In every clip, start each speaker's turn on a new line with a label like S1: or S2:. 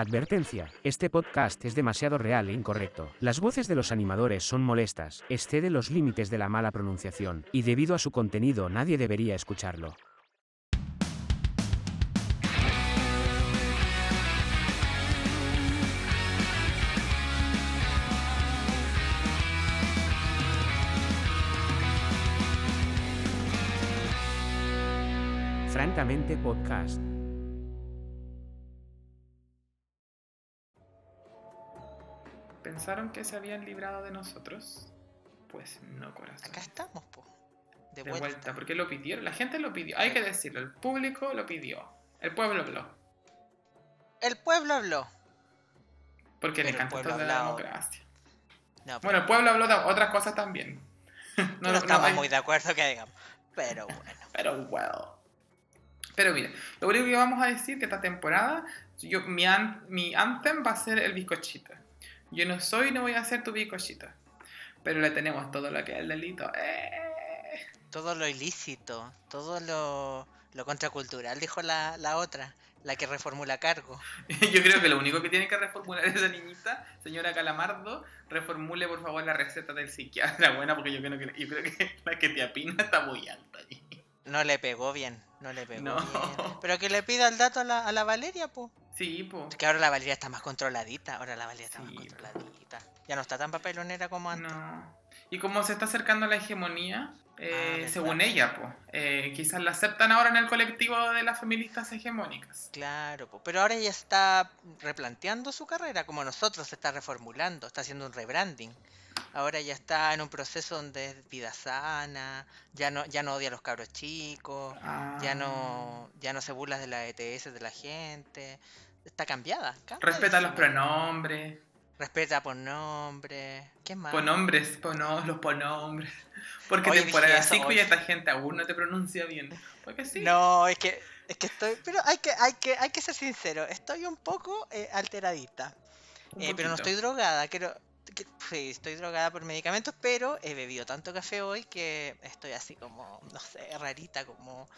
S1: Advertencia, este podcast es demasiado real e incorrecto. Las voces de los animadores son molestas, excede los límites de la mala pronunciación, y debido a su contenido nadie debería escucharlo. Francamente Podcast.
S2: ¿Pensaron que se habían librado de nosotros? Pues no, corazón.
S3: Acá estamos, po.
S2: De, vuelta. porque lo pidieron. La gente lo pidió. Hay que decirlo. El público lo pidió. El pueblo habló.
S3: El pueblo habló.
S2: Porque le encanta de la democracia.
S3: No,
S2: Bueno, el pueblo habló de otras cosas también.
S3: no, estamos
S2: hay-
S3: muy de acuerdo que digamos. Pero bueno.
S2: Pero well. Pero mira, lo único que vamos a decir que esta temporada, yo, mi, an- mi anthem va a ser el bizcochito. Yo no soy y no voy a ser tu bizcochito. Pero le tenemos todo lo que es el delito. ¡Eh!
S3: Todo lo ilícito, todo lo, lo contracultural, dijo la, la otra, la que reformula cargo.
S2: Yo creo que lo único que tiene que reformular esa niñita, señora Calamardo, reformule por favor la receta del psiquiatra. Buena, porque yo creo que, yo creo que la que te apina está muy alta ahí.
S3: No le pegó bien, no le pegó
S2: No.
S3: bien. Pero que le pida el dato a la, a la Valeria, pues.
S2: Sí, pues.
S3: Que ahora la Valeria está más controladita, ahora la Valeria está más
S2: Sí,
S3: controladita. Ya no está tan papelonera como antes.
S2: No. Y como se está acercando la hegemonía, eh,
S3: Ah, verdad.
S2: según ella, pues, eh, quizás la aceptan ahora en el colectivo de las feministas hegemónicas.
S3: Claro, po. pero ahora ella está replanteando su carrera, como nosotros se está reformulando, está haciendo un rebranding. Ahora ya está en un proceso donde es vida sana, ya no, ya no odia a los cabros chicos, ya
S2: Ah.
S3: no, ya no se burla de la ETS de la gente. Está cambiada.
S2: Respeta los pronombres.
S3: Respeta por nombre. ¿Qué más?
S2: Pronombres, pono, los pronombres. Porque
S3: Hoy
S2: temporada
S3: dije eso,
S2: 5 y
S3: hoy.
S2: esta gente aún no te pronuncia bien. Porque sí.
S3: No, es que, es que estoy, pero hay que, hay que, hay que ser sincero, estoy un poco eh, alteradita.
S2: un
S3: Eh, pero no estoy drogada, quiero, que- sí, estoy drogada por medicamentos, pero he bebido tanto café hoy que estoy así como, no sé, rarita, como...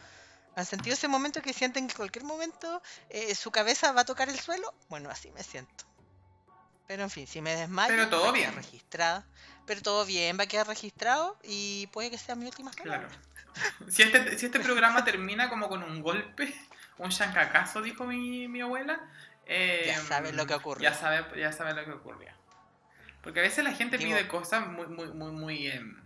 S3: ¿Han sentido ese momento que sienten que en cualquier momento eh, su cabeza va a tocar el suelo? Bueno, así me siento. Pero en fin, si me desmayo,
S2: Pero todo
S3: va a quedar
S2: bien.
S3: registrada. Pero todo bien, va a quedar registrado y puede que sea mi última
S2: Claro.
S3: palabra.
S2: Si este, si este programa termina como con un golpe, un chancacazo, dijo mi, mi abuela. eh,
S3: Ya sabes lo que ocurrió.
S2: Ya sabe, ya sabe lo que ocurrió. Porque a veces la gente
S3: Digo-
S2: pide cosas muy, muy, muy, muy. em,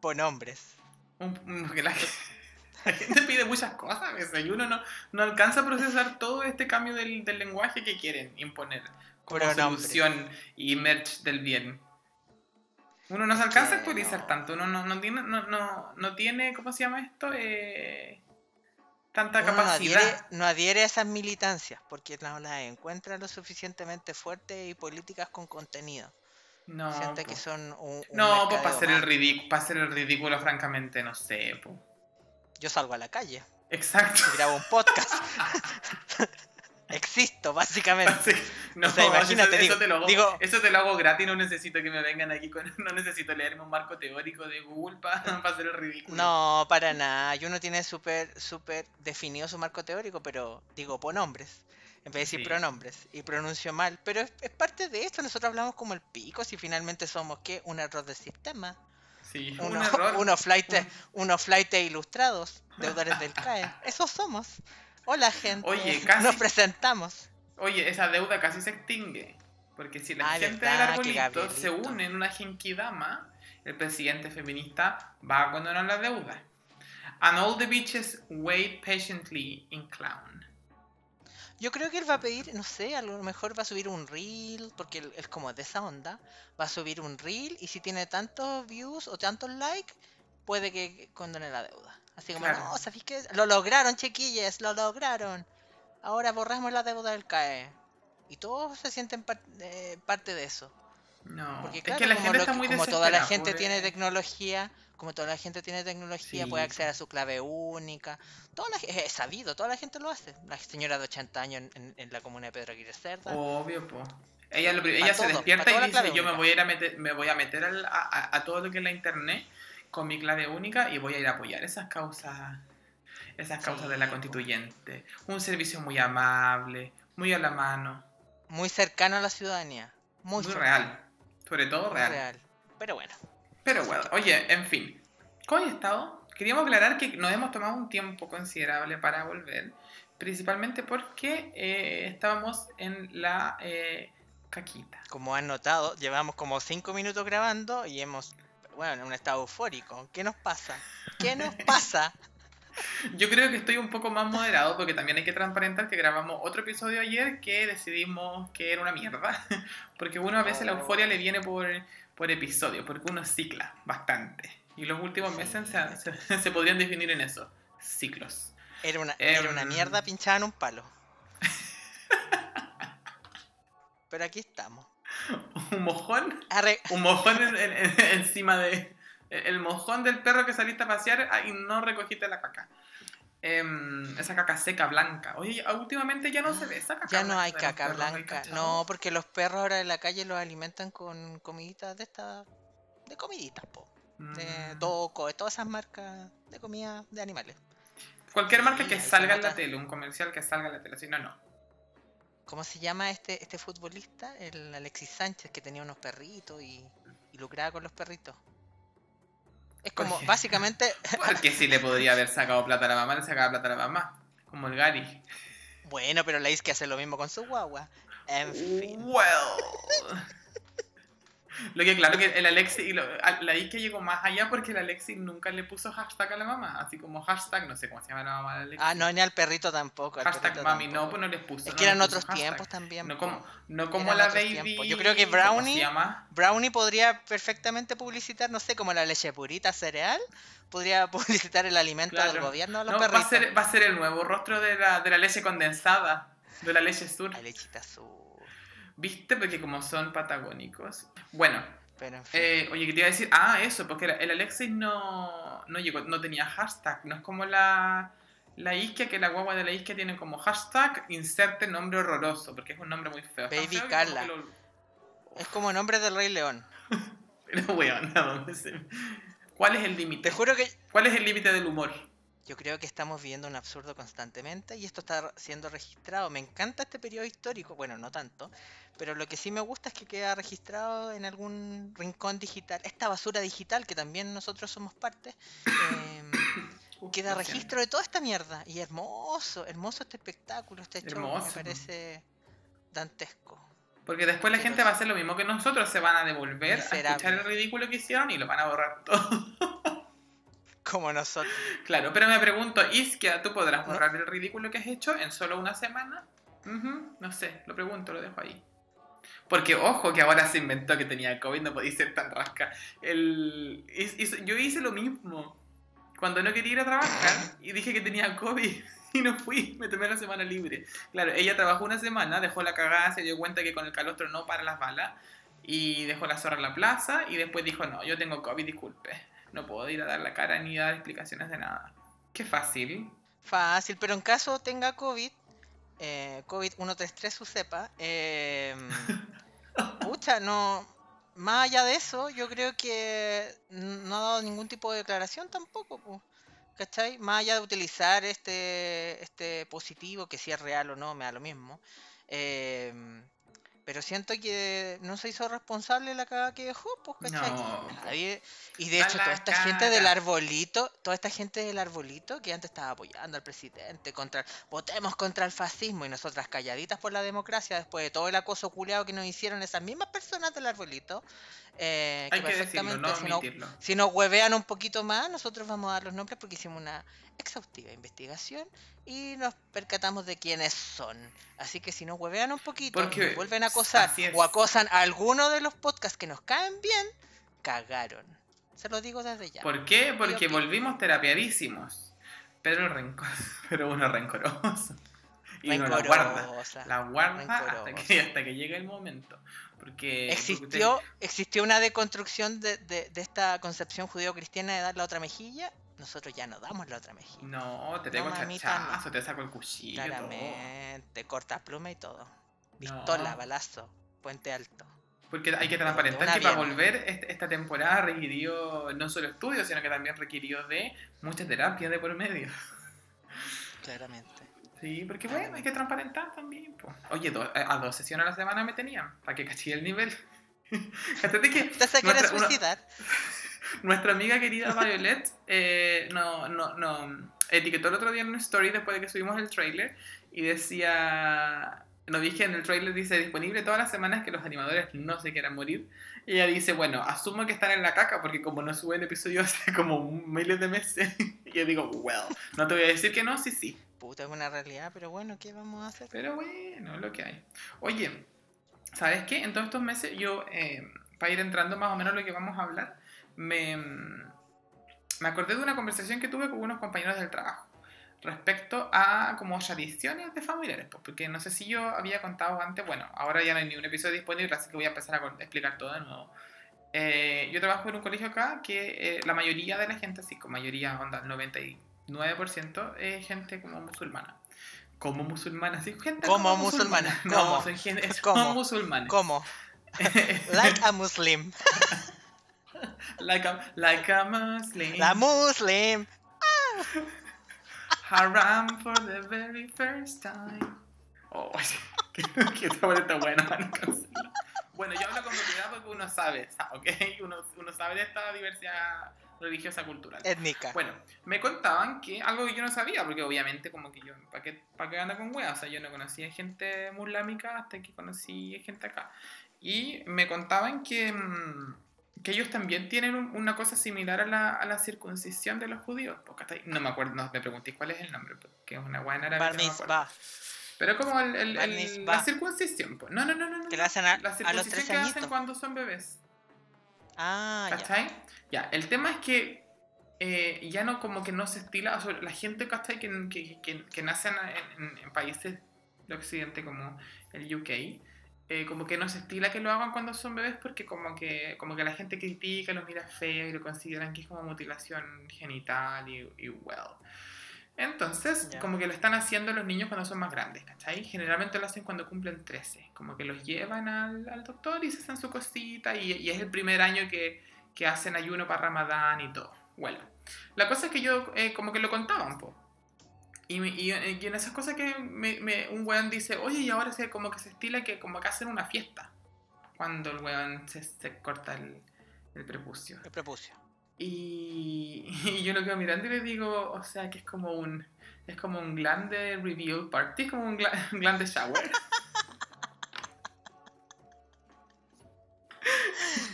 S3: Por nombres.
S2: un- un- porque la, la gente pide muchas cosas a veces y uno no, no alcanza a procesar todo este cambio del, del lenguaje que quieren imponer como solución y merch del bien. Uno no se alcanza a actualizar
S3: no.
S2: tanto, uno no, no tiene, no, no, no tiene, ¿cómo se llama esto? Eh, tanta
S3: Uno no
S2: capacidad.
S3: adhiere, no adhiere a esas militancias porque no las encuentra lo suficientemente fuertes y políticas con contenido.
S2: No,
S3: Siente que son un, un
S2: no pues para hacer el ridículo, para hacer el ridículo, francamente, no sé, po.
S3: Yo salgo a la calle
S2: Exacto.
S3: y grabo un podcast. Existo, básicamente.
S2: No,
S3: O sea, imagínate,
S2: eso,
S3: digo-
S2: eso te lo hago,
S3: digo-
S2: eso te lo hago gratis, no necesito que me vengan aquí con, no necesito leerme un marco teórico de Google para hacer el ridículo.
S3: No, para nada. Y uno tiene súper, súper definido su marco teórico, pero digo pronombres. En vez de decir
S2: Sí.
S3: pronombres. Y pronuncio mal. Pero es, es parte de esto. Nosotros hablamos como el pico. Si finalmente somos, ¿qué? Un error del sistema.
S2: Sí, un
S3: Uno,
S2: error.
S3: unos flightes,
S2: Un-
S3: unos flightes ilustrados, deudores del CAE. Esos somos. Hola, gente.
S2: Oye, casi-
S3: Nos presentamos.
S2: Oye, esa deuda casi se extingue. Porque si la
S3: Ah,
S2: gente
S3: verdad,
S2: del arbolito se une en una genkidama, el presidente feminista va a condonar la deuda. And all the bitches wait patiently in clown.
S3: Yo creo que él va a pedir, no sé, a lo mejor va a subir un reel, porque él es como de esa onda. Va a subir un reel y si tiene tantos views o tantos likes, puede que condone la deuda. Así como,
S2: Claro.
S3: no, ¿sabéis qué? Lo lograron, chiquillas, lo lograron. Ahora borramos la deuda del CAE. Y todos se sienten par- eh, parte de eso.
S2: No,
S3: Porque
S2: es
S3: claro,
S2: que la
S3: como,
S2: gente
S3: lo
S2: está muy
S3: como toda la gente
S2: por,
S3: tiene tecnología, como toda la gente tiene tecnología,
S2: Sí,
S3: puede acceder a su clave única. Toda la, es sabido, toda la gente lo hace. La señora de 80 años en, en- en la comuna de Pedro Aguirre Cerda.
S2: Obvio, po. Ella, lo se
S3: todo,
S2: despierta y dice, yo me
S3: única".
S2: voy a ir a meter, me voy a meter al- a, todo lo que es la internet con mi clave única y voy a ir a apoyar esas causas, esas causas de la constituyente. Un servicio muy amable, muy a la mano.
S3: muy cercano a la ciudadanía. Muy,
S2: Muy real. Sobre todo
S3: muy
S2: real.
S3: real. Pero bueno,
S2: Pero bueno, oye, en fin. ¿Cómo he estado? Queríamos aclarar que nos hemos tomado un tiempo considerable para volver. Principalmente porque eh, estábamos en la eh, caquita.
S3: como han notado, llevamos como 5 minutos grabando y hemos, bueno, en un estado eufórico. ¿Qué nos pasa? ¿Qué nos pasa?
S2: Yo creo que estoy un poco más moderado porque también hay que transparentar que grabamos otro episodio ayer que decidimos que era una mierda. Porque uno a veces la euforia le viene por, por episodio, porque uno cicla bastante. Y los últimos meses se, se- se podrían definir en eso, ciclos.
S3: Era una, era una
S2: Em.
S3: mierda pinchada en un palo. Pero aquí estamos.
S2: Un mojón,
S3: Arre-
S2: un mojón en- en- en- encima de... El mojón del perro que saliste a pasear y no recogiste la caca. Em, esa caca seca, blanca. Oye, últimamente ya no se ve esa caca
S3: Ya no hay caca
S2: perros, ¿no hay
S3: blanca. No, porque los perros ahora en la calle los alimentan con comiditas de estas. de comiditas, po. De
S2: Mm.
S3: Doco, de todas esas marcas de comida de animales.
S2: Cualquier marca
S3: Sí,
S2: que salga en la tele, un comercial que salga en la tele, si no, no.
S3: ¿Cómo se llama este, este futbolista? El Alexis Sánchez que tenía unos perritos y, y lucraba con los perritos. Es como,
S2: Oye.
S3: básicamente,
S2: Porque si le podría haber sacado plata a la mamá, le sacaba plata a la mamá. Como el Gary.
S3: bueno, pero la que hace lo mismo con su guagua. En fin.
S2: Well. Lo que claro que el Alexi, y lo- la Ike llegó más allá porque el Alexi nunca le puso hashtag a la mamá. Así como hashtag, no sé cómo se llama la mamá del Alexi.
S3: Ah, no, ni al perrito tampoco. al
S2: Hashtag
S3: perrito
S2: mami, no,
S3: tampoco.
S2: pues no les puso.
S3: Es
S2: no
S3: que
S2: les
S3: eran otros
S2: hashtag.
S3: tiempos también.
S2: No como, no como la baby.
S3: tiempos. Yo creo que
S2: ¿cómo se
S3: Brownie-? Brownie podría perfectamente publicitar, no sé, como la leche purita cereal, podría publicitar el alimento del
S2: Claro.
S3: gobierno a los
S2: No, va, a
S3: perritos.
S2: ser, va a ser el nuevo rostro de la, de la leche condensada. De la leche sur.
S3: La lechita azul.
S2: ¿Viste? Porque como son patagónicos. Bueno,
S3: Pero en fin.
S2: eh, oye, que te iba a decir, ah, eso, porque el Alexis no, no llegó, no tenía hashtag, no es como la, la isquia, que la guagua de la isquia tiene como hashtag, inserte nombre horroroso, porque es un nombre muy feo.
S3: Baby
S2: feo
S3: Carla.
S2: como que lo-
S3: Es como nombre del Rey León.
S2: Pero weón, ¿a dónde se- ¿cuál es el límite?
S3: Te juro que
S2: ¿Cuál es el límite del humor?
S3: yo creo que estamos viviendo un absurdo constantemente y esto está siendo registrado. Me encanta este periodo histórico, bueno, no tanto, pero lo que sí me gusta es que queda registrado en algún rincón digital. Esta basura digital que también nosotros somos parte. em,
S2: Uf,
S3: queda registro de toda esta mierda. Y hermoso, hermoso este espectáculo, este show. Me
S2: Hermoso.
S3: parece dantesco.
S2: Porque después la
S3: Pero
S2: gente va a hacer lo mismo que nosotros, se van a devolver a escuchar el ridículo que hicieron y lo van a borrar todo.
S3: Como nosotros.
S2: Claro, pero me pregunto, Iskia, ¿tú podrás
S3: No.
S2: borrar el ridículo que has hecho en solo una semana? No sé, lo pregunto, lo dejo ahí. Porque, ojo, que ahora se inventó que tenía COVID, no podía ser tan rasca. El, hizo- yo hice lo mismo. Cuando no quería ir a trabajar y dije que tenía COVID y no fui, me tomé la semana libre. Claro, ella trabajó una semana, dejó la cagada, se dio cuenta que con el calostro no para las balas y dejó la zorra en la plaza y después dijo, no, yo tengo COVID, disculpe. No puedo ir a dar la cara ni dar explicaciones de nada. Qué fácil.
S3: Fácil, pero en caso tenga COVID, eh, COVID 133 su cepa, eh, pucha, no. Más allá de eso, yo creo que no ha dado ningún tipo de declaración tampoco, po, ¿cachai? Más allá de utilizar este, este positivo, que si es real o no, me da lo mismo. eh, pero siento que no se hizo responsable la cagada que dejó, pues, ¿cachai?
S2: No.
S3: Nadie- Y de hecho, toda esta gente del arbolito, toda esta gente del arbolito que antes estaba apoyando al presidente, contra votemos contra el fascismo y nosotras calladitas por la democracia después de todo el acoso culeado que nos hicieron esas mismas personas del arbolito, eh,
S2: Hay que
S3: perfectamente
S2: no
S3: si, no-
S2: omitirlo.
S3: si nos huevean un poquito más, nosotros vamos a dar los nombres porque hicimos una exhaustiva investigación y nos percatamos de quiénes son. Así que si nos huevean un poquito
S2: Porque
S3: nos vuelven a acosar o acosan a alguno de los podcasts que nos caen bien, cagaron. Se lo digo desde ya.
S2: ¿Por qué? Porque volvimos terapiadísimos. Pero, rencor... Pero uno rencoroso. Y uno la guarda.
S3: Rencorosa.
S2: La guarda hasta
S3: Rencorosa.
S2: que, hasta que llegue el momento. Porque... porque
S3: Existió, existió una deconstrucción de, de- de esta concepción judío-cristiana de dar la otra mejilla. Nosotros ya no damos la otra mejilla.
S2: No, te tengo
S3: No, mamita, no.
S2: chachazo, te saco el cuchillo.
S3: Claramente, corta pluma y todo. Pistola,
S2: No.
S3: balazo, puente alto.
S2: Porque hay que transparentar que para volver esta temporada requirió no solo estudios, sino que también requirió de mucha terapia de por medio.
S3: Claramente.
S2: Sí, porque bueno, hay que transparentar también. po. Oye, do- a a dos sesiones a la semana me tenían, para que caché el nivel. Cáchate que
S3: ¿Usted se quiere
S2: nuestra-
S3: suicidar?
S2: Nuestra amiga querida Violet eh, no, no, no, etiquetó el otro día en una story después de que subimos el trailer y decía, no dije en el trailer dice disponible todas las semanas que los animadores no se quieran morir. Y ella dice, bueno, asumo que están en la caca porque como no suben episodios hace como miles de meses. y yo digo, well, no te voy a decir que no, sí, sí.
S3: Puta, es una realidad, pero bueno, ¿qué vamos a hacer?
S2: Pero bueno, lo que hay. Oye, ¿sabes qué? En todos estos meses yo, eh, para ir entrando más o menos lo que vamos a hablar, me, me acordé de una conversación que tuve con unos compañeros del trabajo respecto a como tradiciones de familiares, pues, porque no sé si yo había contado antes, bueno, ahora ya no hay ni un episodio disponible, así que voy a empezar a explicar todo de nuevo. Eh, yo trabajo en un colegio acá que eh, la mayoría de la gente, así como mayoría, onda, el 99% es gente como musulmana. Como musulmana, sí, gente
S3: Como musulmana,
S2: No,
S3: ¿cómo?
S2: son gente, son
S3: ¿Cómo?
S2: musulmanes.
S3: ¿Cómo? Like a Muslim.
S2: like, a, like a Muslim.
S3: La Muslim.
S2: Haram for the very first time. Oh, esta boleta está cancelar. Bueno, yo hablo con propiedad porque uno sabe, sa- ¿ok? Uno, uno sabe de esta diversidad religiosa cultural.
S3: Étnica.
S2: Bueno, me contaban que algo que yo no sabía, porque obviamente como que yo, ¿para qué, para qué anda con weas? O sea, yo no conocía gente muslámica hasta que conocí gente acá. Y me contaban que, mm, que ellos también tienen un- una cosa similar a la, a la circuncisión de los judíos. Porque hasta ahí- no me acuerdo, no me pregunté cuál es el nombre, porque es una en árabe. Que no. Pero como el, la circuncisión, pues. No, no, no, no. no,
S3: Que
S2: no.
S3: hacen a,
S2: La
S3: a los
S2: circuncisión
S3: tres
S2: que hacen cuando son bebés.
S3: Ah, ya.
S2: Ya, el tema es que eh, ya no como que no se estila, o sea, la gente, ¿cachai? Que, que, que, que nace en, en- en países de Occidente como el UK, eh, como que no se estila que lo hagan cuando son bebés porque como que, como que la gente critica, los mira feo y lo consideran que es como mutilación genital y, y well. Entonces,
S3: Ya.
S2: como que lo están haciendo los niños cuando son más grandes, ¿cachai? Generalmente lo hacen cuando cumplen 13, como que los llevan al, al doctor y se hacen su cosita y, y es el primer año que, que hacen ayuno para Ramadán y todo. Bueno, la cosa es que yo eh, como que lo contaban, po. Y, y- y en esas cosas que me- me- un weón dice, oye, y ahora se, como que se estila que como que hacen una fiesta cuando el weón se, se corta el, el prepucio.
S3: El prepucio.
S2: Y, y yo lo quedo mirando y le digo, o sea, que es como un es como un glande reveal party, es como un, gla- un glande shower.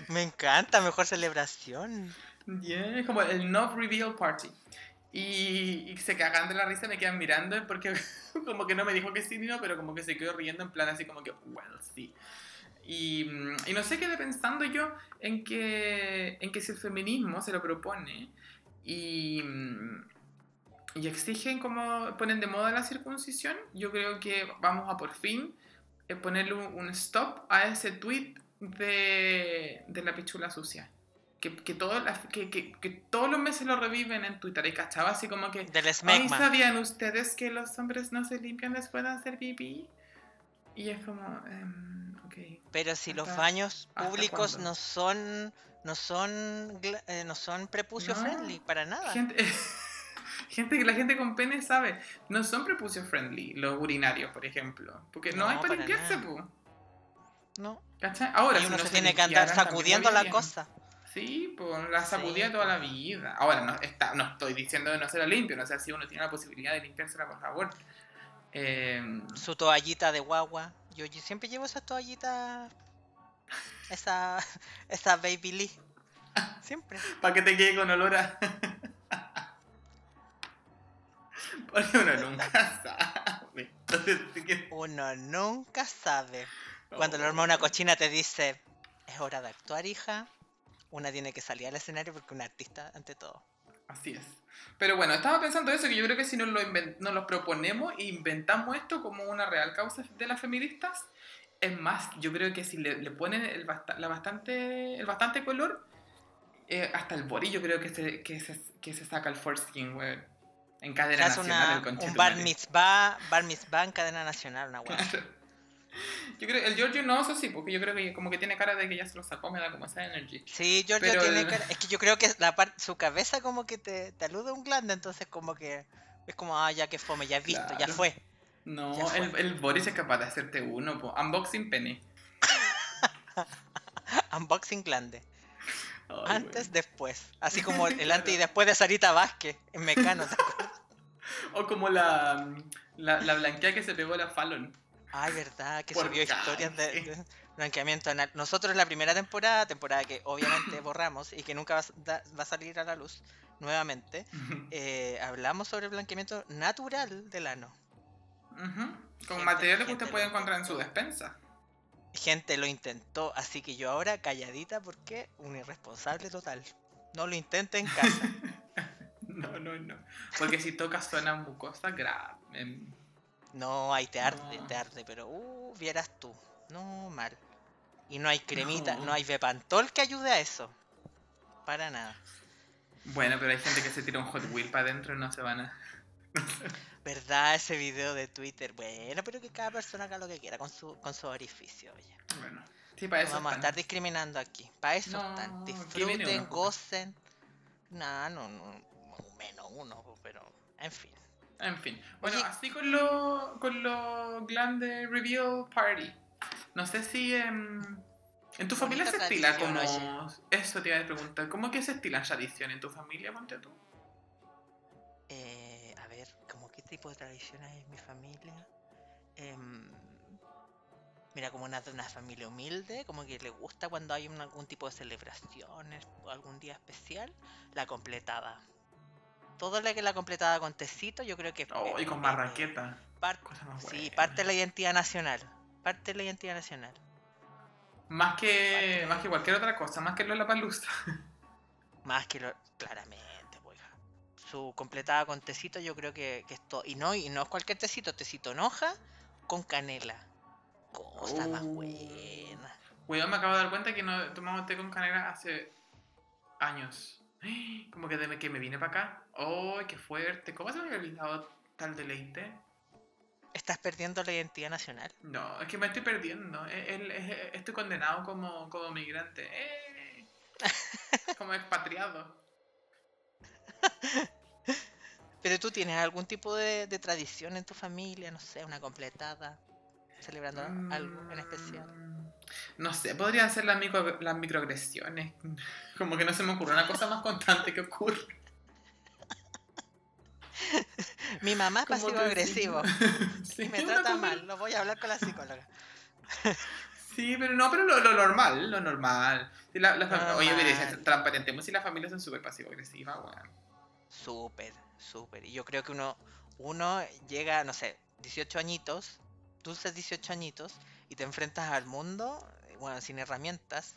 S3: Me encanta, mejor celebración.
S2: Yeah, es como el no reveal party. Y, y se cagan de la risa, me quedan mirando porque como que no me dijo que sí ni no, pero como que se quedó riendo en plan así como que, well, sí. Y, mm, y no sé quedé pensando yo en que, en que si el feminismo se lo propone y, mm, y exigen como ponen de moda la circuncisión, yo creo que vamos a por fin eh, ponerle un, un stop a ese tweet de, de la pichula sucia. Que, que, todas las- que, que, todos los meses lo reviven en Twitter y cachaba así como que
S3: Del
S2: Ay. ¿sabían ustedes que los hombres no se limpian después de hacer pipí? Y es como, em, ok.
S3: Pero si los
S2: ¿Hasta-
S3: baños públicos no son no son eh, no son prepucio
S2: No.
S3: friendly para nada.
S2: Gente, gente que la gente con pene sabe, no son prepucio friendly los urinarios, por ejemplo. Porque no,
S3: No,
S2: hay para
S3: para
S2: limpiarse.
S3: No.
S2: ¿Cachai? Ahora,
S3: y
S2: si
S3: uno
S2: no
S3: se tiene que andar sacudiendo la cosa.
S2: Sí, pues la
S3: Sí,
S2: sacudía toda
S3: po.
S2: la vida. Ahora, no, está, no estoy diciendo de no se la limpio, no sé si uno tiene la posibilidad de limpiársela, por favor. Eh,
S3: Su toallita de guagua. Yo, yo siempre llevo esa toallita. Esa. Esa Baby Lee. Siempre.
S2: para que te quede con olor a. Porque uno nunca sabe. Entonces,
S3: Uno nunca sabe. Cuando
S2: Oh.
S3: la hermana cochina te dice, es hora de actuar, hija, una tiene que salir al escenario porque una artista ante todo.
S2: Así es. Pero bueno, estaba pensando eso, que yo creo que si nos lo, nos lo proponemos e inventamos esto como una real causa de las feministas, es más, yo creo que si le, le ponen el, la bastante, el bastante color, eh, hasta el Bori yo creo que se, que se, que se saca el foreskin, weón. En cadena nacional,
S3: una,
S2: el
S3: un bar mitzvah, bar mitzvah en cadena nacional, una hueá.
S2: Yo creo, el Giorgio no, eso sí, porque yo creo que como que tiene cara de que ya se lo sacó, me da como esa energy.
S3: Sí, Giorgio
S2: Pero
S3: tiene
S2: el-
S3: cara- Es que yo creo que la parte, su cabeza como que te, te alude un glande, entonces como que es como, ah, ya que fome, ya visto, ya fue.
S2: No,
S3: Ya fue.
S2: el, el Boris es capaz de hacerte uno, po. Unboxing Penny.
S3: Unboxing Glande.
S2: Ay,
S3: Antes, después. Así como el
S2: Claro.
S3: antes y después de Sarita Vázquez en Mecano. ¿te acuerdas?
S2: O como la, la, la blanquea que se pegó a la Fallon.
S3: Ay, verdad, que subió historias de, blanqueamiento anal. Nosotros la primera temporada, temporada que obviamente borramos y que nunca va, a s- da- va a salir a la luz nuevamente, eh, hablamos sobre el blanqueamiento natural del ano.
S2: Con
S3: Gente-
S2: materiales que usted puede encontrar en su despensa.
S3: Gente lo intentó, así que yo ahora calladita porque un irresponsable total. No lo intente en casa.
S2: No, no, no. Porque si tocas zona mucosa, grave.
S3: No, ahí te arde,
S2: No.
S3: te arde, pero uh, vieras tú. No, mal. Y no hay cremita, no,
S2: No.
S3: hay Bepantol que ayude a eso. Para nada.
S2: Bueno, pero hay gente que se tira un Hot Wheel para adentro y no se van a.
S3: ¿Verdad? Ese video de Twitter. Bueno, pero que cada persona haga lo que quiera con su, con su orificio, oye.
S2: Bueno, sí, para
S3: No
S2: eso.
S3: vamos a estar discriminando aquí. Para eso
S2: No,
S3: están. Disfruten,
S2: uno, po.
S3: gocen. Nah, no, no, menos uno, po, pero en fin.
S2: En fin. Bueno,
S3: Oye.
S2: así con lo, con lo Glande Reveal Party. No sé si em, en tu familia se estila
S3: tradición,
S2: como. Eso te iba a preguntar. ¿Cómo que se estila tradición en tu familia, ponte tú?
S3: Eh, a ver, ¿cómo qué tipo de tradición hay en mi familia? Em, mira, como una, una familia humilde, como que le gusta cuando hay un- algún tipo de celebraciones o algún día especial, la completada. Todo lo que la completada con tecito, yo creo que...
S2: Oh, y con
S3: eh,
S2: marraqueta.
S3: par-
S2: Cosa más
S3: sí, parte de la identidad nacional. Parte de la identidad nacional.
S2: Más que, más que cualquier otra cosa, más que lo de la palusa.
S3: Más que lo... Claramente, pues. Su completada con tecito yo creo que, que esto... Y no, y no es cualquier tecito, tecito en hoja con canela. Cosa más
S2: Oh.
S3: buena.
S2: Weón, me acabo de dar cuenta que no tomamos té con canela hace años. Como que, de, que me vine para acá. ¡Oh, qué fuerte! ¿Cómo se me había olvidado tal deleite?
S3: ¿Estás perdiendo la identidad nacional?
S2: No, es que me estoy perdiendo. Eh, el- eh, Estoy condenado como, como migrante. Eh, Como expatriado.
S3: Pero tú tienes algún tipo de, de tradición en tu familia, no sé, una completada, celebrando algo en especial.
S2: Mm, No sé, podrían ser las, micro- las microagresiones. Como que no se me ocurre una cosa más constante que ocurre.
S3: Mi mamá es
S2: Como
S3: pasivo
S2: que
S3: agresivo
S2: sí.
S3: y me trata mal, lo voy a hablar con la psicóloga.
S2: Sí, pero no, pero lo, lo normal, lo normal. Si la, la Oye, mire, transparentemos si las familias son súper pasivo-agresivas, weón.
S3: Súper, súper. Y yo creo que uno, uno llega, no sé, 18 añitos, dulces 18 añitos, y te enfrentas al mundo, eh, bueno, sin herramientas,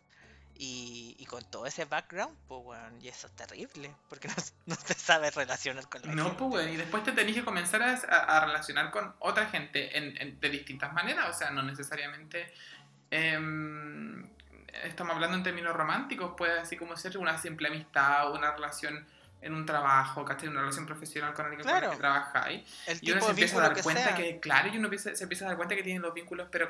S3: y, y con todo ese background, pues, bueno, y eso es terrible, porque no, no te sabes relacionar con la
S2: No,
S3: gente.
S2: pues, weón. Y después te tenés que comenzar a, a- relacionar con otra gente en, en- de distintas maneras. O sea, no necesariamente. em, estamos hablando en términos románticos. Puede así como ser una simple amistad, una relación en un trabajo, ¿cachai? Una relación profesional con alguien con el que trabajáis.
S3: El
S2: Y uno se empieza a dar
S3: que
S2: cuenta
S3: sea.
S2: que, claro, y uno empieza- se empieza a dar cuenta que tienen los vínculos, pero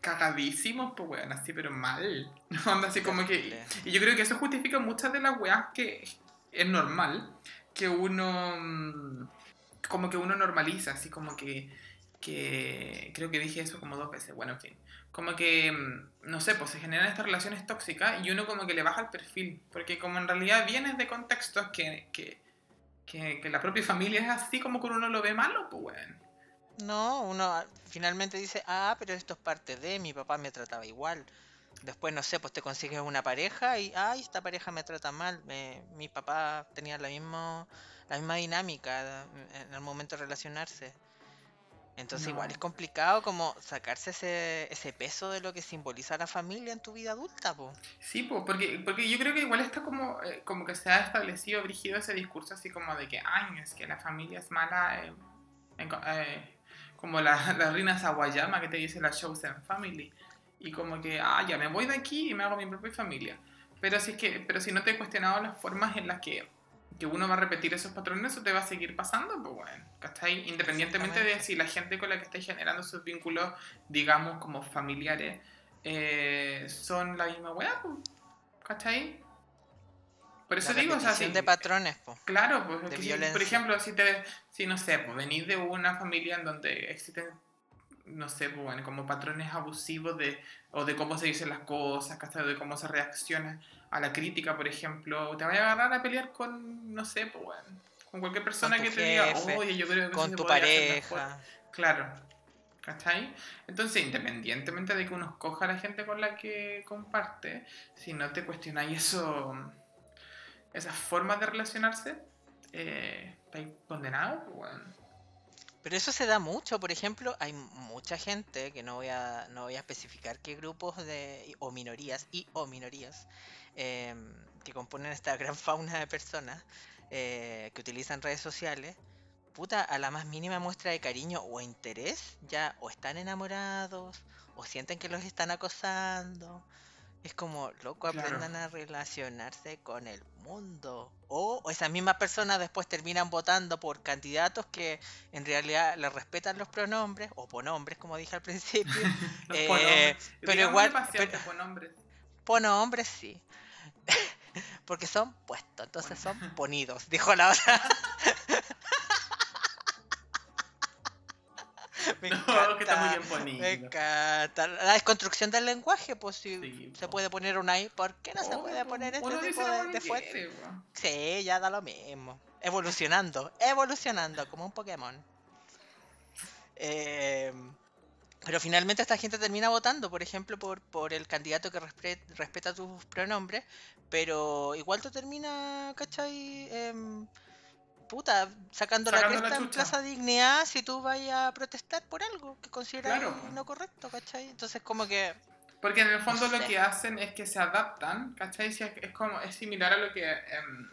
S2: cagadísimos, pues, weón, así, pero mal. Onda así como que. Y yo creo que eso justifica muchas de las weas que es normal que uno. mm, Como que uno normaliza, así como que. que creo que dije eso como dos veces, bueno, en fin. Como que, mm, no sé, pues se generan estas relaciones tóxicas y uno como que le baja el perfil. Porque como en realidad vienes de contextos que, que, que, que la propia familia es así como que uno lo ve malo, pues weón.
S3: No, uno ah, finalmente dice, ah, pero esto es parte de, mi papá me trataba igual. Después, no sé, pues te consigues una pareja y, ay, esta pareja me trata mal. mi papá tenía la, mismo, la misma dinámica eh, en el momento de relacionarse. Entonces igual
S2: No.
S3: es complicado como sacarse ese, ese peso de lo que simboliza la familia en tu vida adulta, po.
S2: Sí, pues, porque, porque yo creo que igual está como, eh, como que se ha establecido, brígido ese discurso así como de que, ay, es que la familia es mala, eh, eh, como la, la reina Sawayama que te dice la Chosen Family, y como que, ah, ya me voy de aquí y me hago mi propia familia. Pero si, es que, pero si no te he cuestionado las formas en las que, que uno va a repetir esos patrones, eso te va a seguir pasando, pues bueno, ¿cachai? Independientemente de si la gente con la que estáis generando esos vínculos, digamos, como familiares, eh, son la misma weá, pues, ¿cachai? Por eso
S3: La
S2: digo, o sea, si-
S3: de patrones, po.
S2: Claro, pues
S3: de
S2: si, por ejemplo, si te, si no sé, pues venís de una familia en donde existen, no sé, pues bueno, como patrones abusivos de, o de cómo se dicen las cosas, ¿cachai? de cómo se reacciona a la crítica, por ejemplo, te vas a agarrar a pelear con, no sé, pues bueno, con cualquier persona que te diga, oye, yo creo que
S3: Con tu
S2: podría hacer mejor".
S3: pareja.
S2: Claro. ¿Cachai? Entonces, independientemente de que uno escoja a la gente con la que comparte, si no te cuestionáis eso, esas formas de relacionarse, eh, estáis condenados, pues, weón.
S3: Pero eso se da mucho, por ejemplo, hay mucha gente, que no voy a, no voy a especificar qué grupos de, o minorías, y o minorías, em, que componen esta gran fauna de personas eh, que utilizan redes sociales, puta, a la más mínima muestra de cariño o interés, ya o están enamorados, o sienten que los están acosando. Es como, loco,
S2: Claro.
S3: aprendan a relacionarse con el mundo. O, o esas mismas personas después terminan votando por candidatos que en realidad les respetan los pronombres, o pronombres, como dije al principio. Eh, pero igual- pero-.
S2: Pronombres
S3: sí. Porque son puestos, entonces son ponidos, dijo la otra. Me
S2: No, que está muy bien
S3: Me
S2: ponido.
S3: encanta. La desconstrucción del lenguaje, pues si
S2: Sí,
S3: se
S2: po.
S3: puede poner una I, ¿por qué no se
S2: Oh,
S3: puede poner este tipo de, de fuente? Sí, ya da lo mismo. Evolucionando, evolucionando, como un Pokémon. Eh, pero finalmente esta gente termina votando, por ejemplo, por, por el candidato que respeta tus pronombres, pero igual tú terminas, ¿cachai? Em, puta, sacando, la
S2: Sacando la
S3: cresta en. Plaza Dignidad si tú vayas a protestar por algo que consideras
S2: Claro,
S3: no correcto, ¿cachai? Entonces como que...
S2: Porque en el fondo
S3: No
S2: lo que hacen es que se adaptan, ¿cachai? Es, como, es similar a lo que em,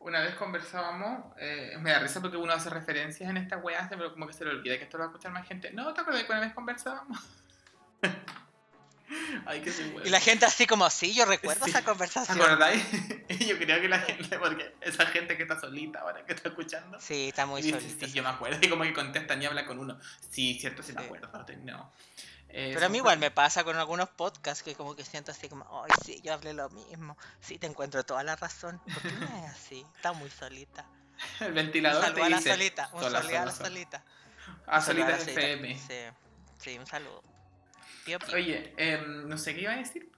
S2: una vez conversábamos, eh, me da risa porque uno hace referencias en esta weá, pero como que se le olvida que esto lo va a escuchar más gente. No, ¿te acuerdas que una vez conversábamos? Ay, que
S3: Y la gente así como, sí, yo recuerdo
S2: Sí.
S3: esa
S2: ¿Te
S3: conversación.
S2: acordáis? Yo creo que la gente, porque esa gente que está solita ahora, que está escuchando,
S3: Sí, está muy
S2: dice,
S3: solito.
S2: sí, yo me acuerdo, y como que contestan y habla con uno. Sí, cierto, sí me
S3: Sí.
S2: acuerdo, pero no. Eh,
S3: Pero a mí igual me pasa con algunos podcasts que como que siento así como, ay, sí, yo hablé lo mismo. Sí, te encuentro toda la razón. ¿Por qué no es así? Está muy solita.
S2: El
S3: Un
S2: ventilador te
S3: saludo a la
S2: dice,
S3: solita. Un
S2: sola,
S3: saludo a la solita.
S2: A
S3: Un
S2: Solita
S3: la solita.
S2: FM.
S3: Sí, sí, un saludo.
S2: Oye, em, no sé qué iba a decir.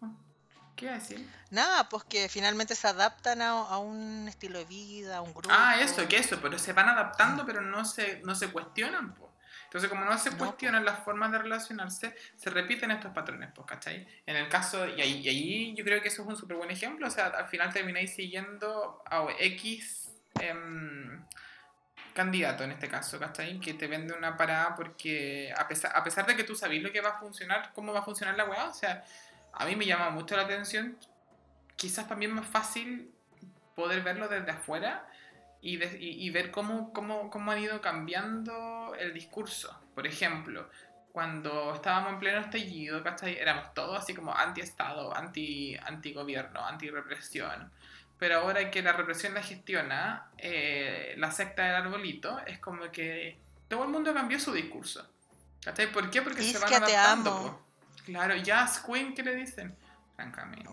S2: ¿Qué iba a decir?
S3: Nada, pues que finalmente se adaptan a, a un estilo de vida, a un grupo.
S2: Ah, eso, que eso, pero se van adaptando, pero no se, no se cuestionan, po. Entonces, como no se
S3: No, po.
S2: cuestionan las formas de relacionarse, se repiten estos patrones, pues, ¿cachai? En el caso, y ahí, y ahí yo creo que eso es un súper buen ejemplo, o sea, al final termináis siguiendo a X em, candidato en este caso, ¿cachai? Que te vende una parada porque a pesar, a pesar de que tú sabes lo que va a funcionar, cómo va a funcionar la weá, o sea, a mí me llama mucho la atención, quizás es más fácil poder verlo desde afuera y, de- y- y ver cómo, cómo, cómo han ido cambiando el discurso. Por ejemplo, cuando estábamos en pleno estallido, ¿cachai? Éramos todos así como anti-Estado, anti- anti-gobierno, anti-represión. Pero ahora que la represión la gestiona eh, la secta del arbolito, es como que todo el mundo cambió su discurso. ¿Cachai? ¿Por qué? Porque se van adaptando. Claro, Jazz Queen, ¿qué le dicen? Francamente.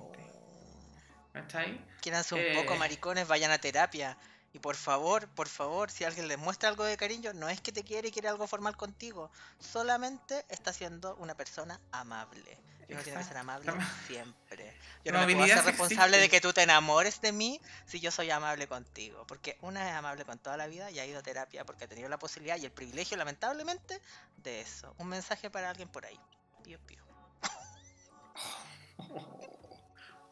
S2: ¿Cachai?
S3: Quieranse un
S2: Eh.
S3: poco, maricones, vayan a terapia. Y por favor, por favor, si alguien les muestra algo de cariño, no es que te quiere y quiere algo formal contigo. Solamente está siendo una persona amable. Y uno tiene que ser amable siempre. Yo no me puedo
S2: sí
S3: responsable de que tú te enamores de mí si yo soy amable contigo. Porque una es amable con toda la vida y ha ido a terapia porque ha tenido la posibilidad y el privilegio, lamentablemente, de eso. Un mensaje para alguien por ahí. Pío, pío.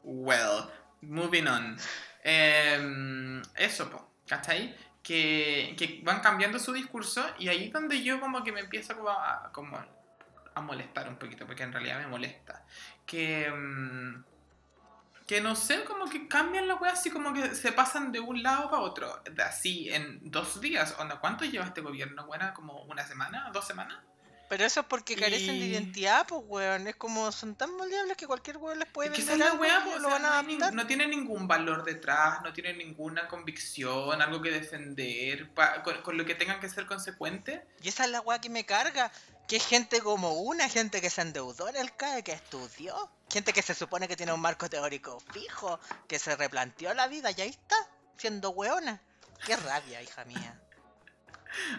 S2: Well, moving on. Em, eso, po, ¿cachai? Que, que van cambiando su discurso y ahí es donde yo como que me empiezo como a, como a molestar un poquito, porque en realidad me molesta. Que, em, que no sé, como que cambian la wea así como que se pasan de un lado para otro, de así en dos días. Onda, ¿cuánto lleva este gobierno? ¿Buena? ¿Como una semana? ¿Dos semanas?
S3: Pero eso es porque carecen de
S2: Y-
S3: identidad, pues, weón. Es como son tan moldeables que cualquier weón les puede vender
S2: la
S3: y
S2: po, o
S3: lo
S2: sea,
S3: van a
S2: no, no tiene ningún valor detrás, no tiene ninguna convicción, algo que defender, pa- con, con lo que tengan que ser consecuentes.
S3: Y esa es la weá que me carga. Que gente como una, gente que se endeudó en el CAE, que estudió, gente que se supone que tiene un marco teórico fijo, que se replanteó la vida y ahí está, siendo hueona. Qué rabia, hija mía.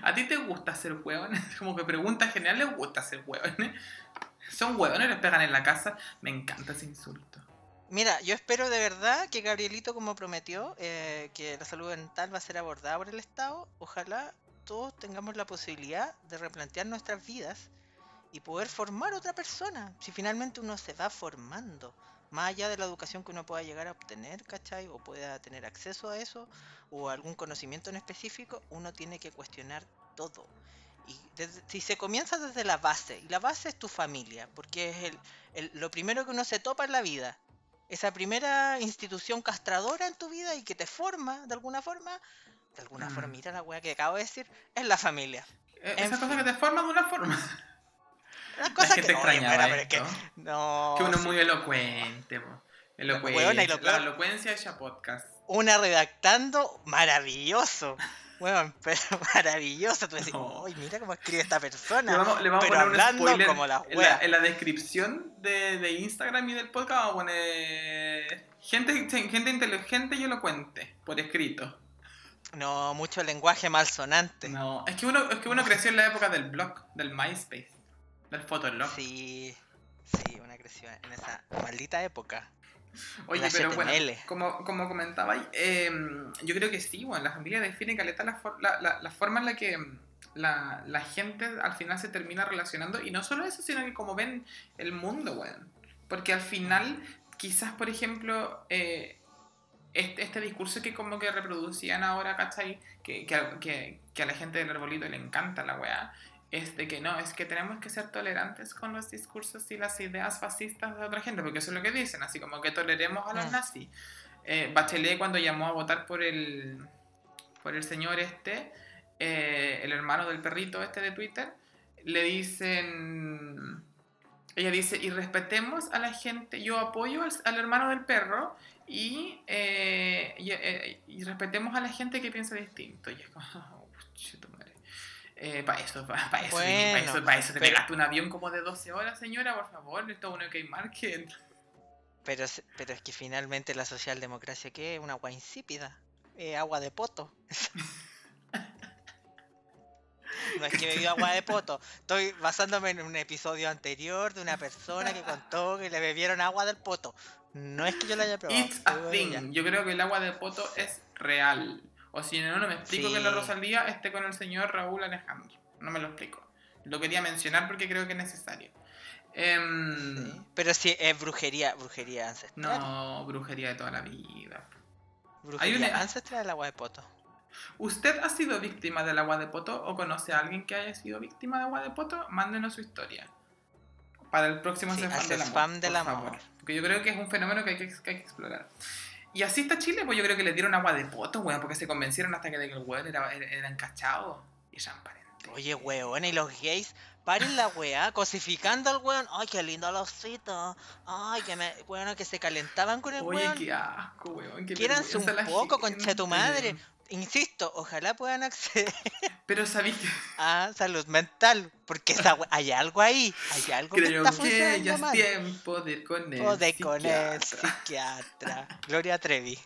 S2: ¿A ti te gusta ser hueones? Como que pregunta general, ¿les gusta ser hueones? Son hueones, les pegan en la casa. Me encanta ese insulto.
S3: Mira, yo espero de verdad que Gabrielito, como prometió, eh, que la salud mental va a ser abordada por el Estado. Ojalá todos tengamos la posibilidad de replantear nuestras vidas y poder formar otra persona. Si finalmente uno se va formando, más allá de la educación que uno pueda llegar a obtener, ¿cachai? O pueda tener acceso a eso, o algún conocimiento en específico, uno tiene que cuestionar todo. Y si se comienza desde la base, y la base es tu familia, porque es el, lo primero que uno se topa en la vida, esa primera institución castradora en tu vida y que te forma de alguna forma, de alguna forma, mm. mira la weá que acabo de decir, es la familia.
S2: Eh, esa cosa que te forma de una forma.
S3: Una cosa que, te extrañaba, pero
S2: que, no, que uno es muy elocuente, elocuente. la elocuencia ella podcast.
S3: Una redactando maravilloso. Bueno, pero maravilloso. Tú decís, uy, mira cómo escribe esta persona.
S2: Le vamos, le vamos a poner un spoiler como la en, la, en, la, descripción de, de, Instagram y del podcast vamos a poner gente, gente inteligente y elocuente, por escrito.
S3: No, mucho lenguaje malsonante.
S2: No, es que uno, es que uno creció en la época del blog, del MySpace, del Fotolog.
S3: Sí, sí, una creció en esa maldita época.
S2: Oye, pero bueno, como, como comentaba, eh, yo creo que sí, bueno, la familia define caleta la, la, la, forma en la que la, la, gente al final se termina relacionando, y no solo eso, sino que como ven el mundo, bueno. Porque al final, quizás, por ejemplo, eh, este, este, discurso que como que reproducían ahora, ¿cachai? Que, que, que, a la gente del arbolito le encanta la weá, es de que no, es que tenemos que ser tolerantes con los discursos y las ideas fascistas de otra gente, porque eso es lo que dicen, así como que toleremos a los mm. nazis. Eh, Bachelet cuando llamó a votar por el, por el señor este, eh, el hermano del perrito este de Twitter, le dicen, ella dice, y respetemos a la gente, yo apoyo al hermano del perro y, eh, eh, y, respetemos a la gente que piensa distinto. Y es como, oh, eh, para eso, para, eso, para eso, para eso te pegaste un avión como de 12 horas, señora, por favor, esto es un OK Market.
S3: Pero, pero es que finalmente la socialdemocracia, ¿qué es? Una agua insípida, agua de poto. No es que bebió agua de poto. Estoy basándome en un episodio anterior de una persona que contó que le bebieron agua del poto. No es que yo la haya probado.
S2: It's a thing. Yo creo que el agua de poto es real. O si no, no me explico que la Rosalía esté con el señor Raúl Alejandro. No me lo explico. Lo quería mencionar porque creo que es necesario. Em,
S3: Pero si es brujería, brujería ancestral.
S2: No, brujería de toda la vida.
S3: Brujería Hay una... ancestral del agua de poto.
S2: ¿Usted ha sido víctima del agua de poto o conoce a alguien que haya sido víctima de agua de poto? Mándenos su historia. Para el próximo
S3: sí,
S2: spam
S3: del amor,
S2: Porque yo creo que es un fenómeno que hay que, explorar. Y así está Chile, pues yo creo que le dieron agua de poto, weón, porque se convencieron hasta que el weón era, era, encachado y transparente.
S3: Oye, weón, y los gays, paren la weá, cosificando al weón. Ay, qué lindo los. Ay, que me, bueno, que se calentaban con el weón.
S2: Oye, qué asco, weón.
S3: Quieranse un poco, concha tu madre. Insisto, ojalá puedan acceder.
S2: Pero sabéis
S3: A salud mental, porque hay algo ahí, hay algo
S2: que está que ya es tiempo de ir con el
S3: de con el psiquiatra. Gloria Trevi.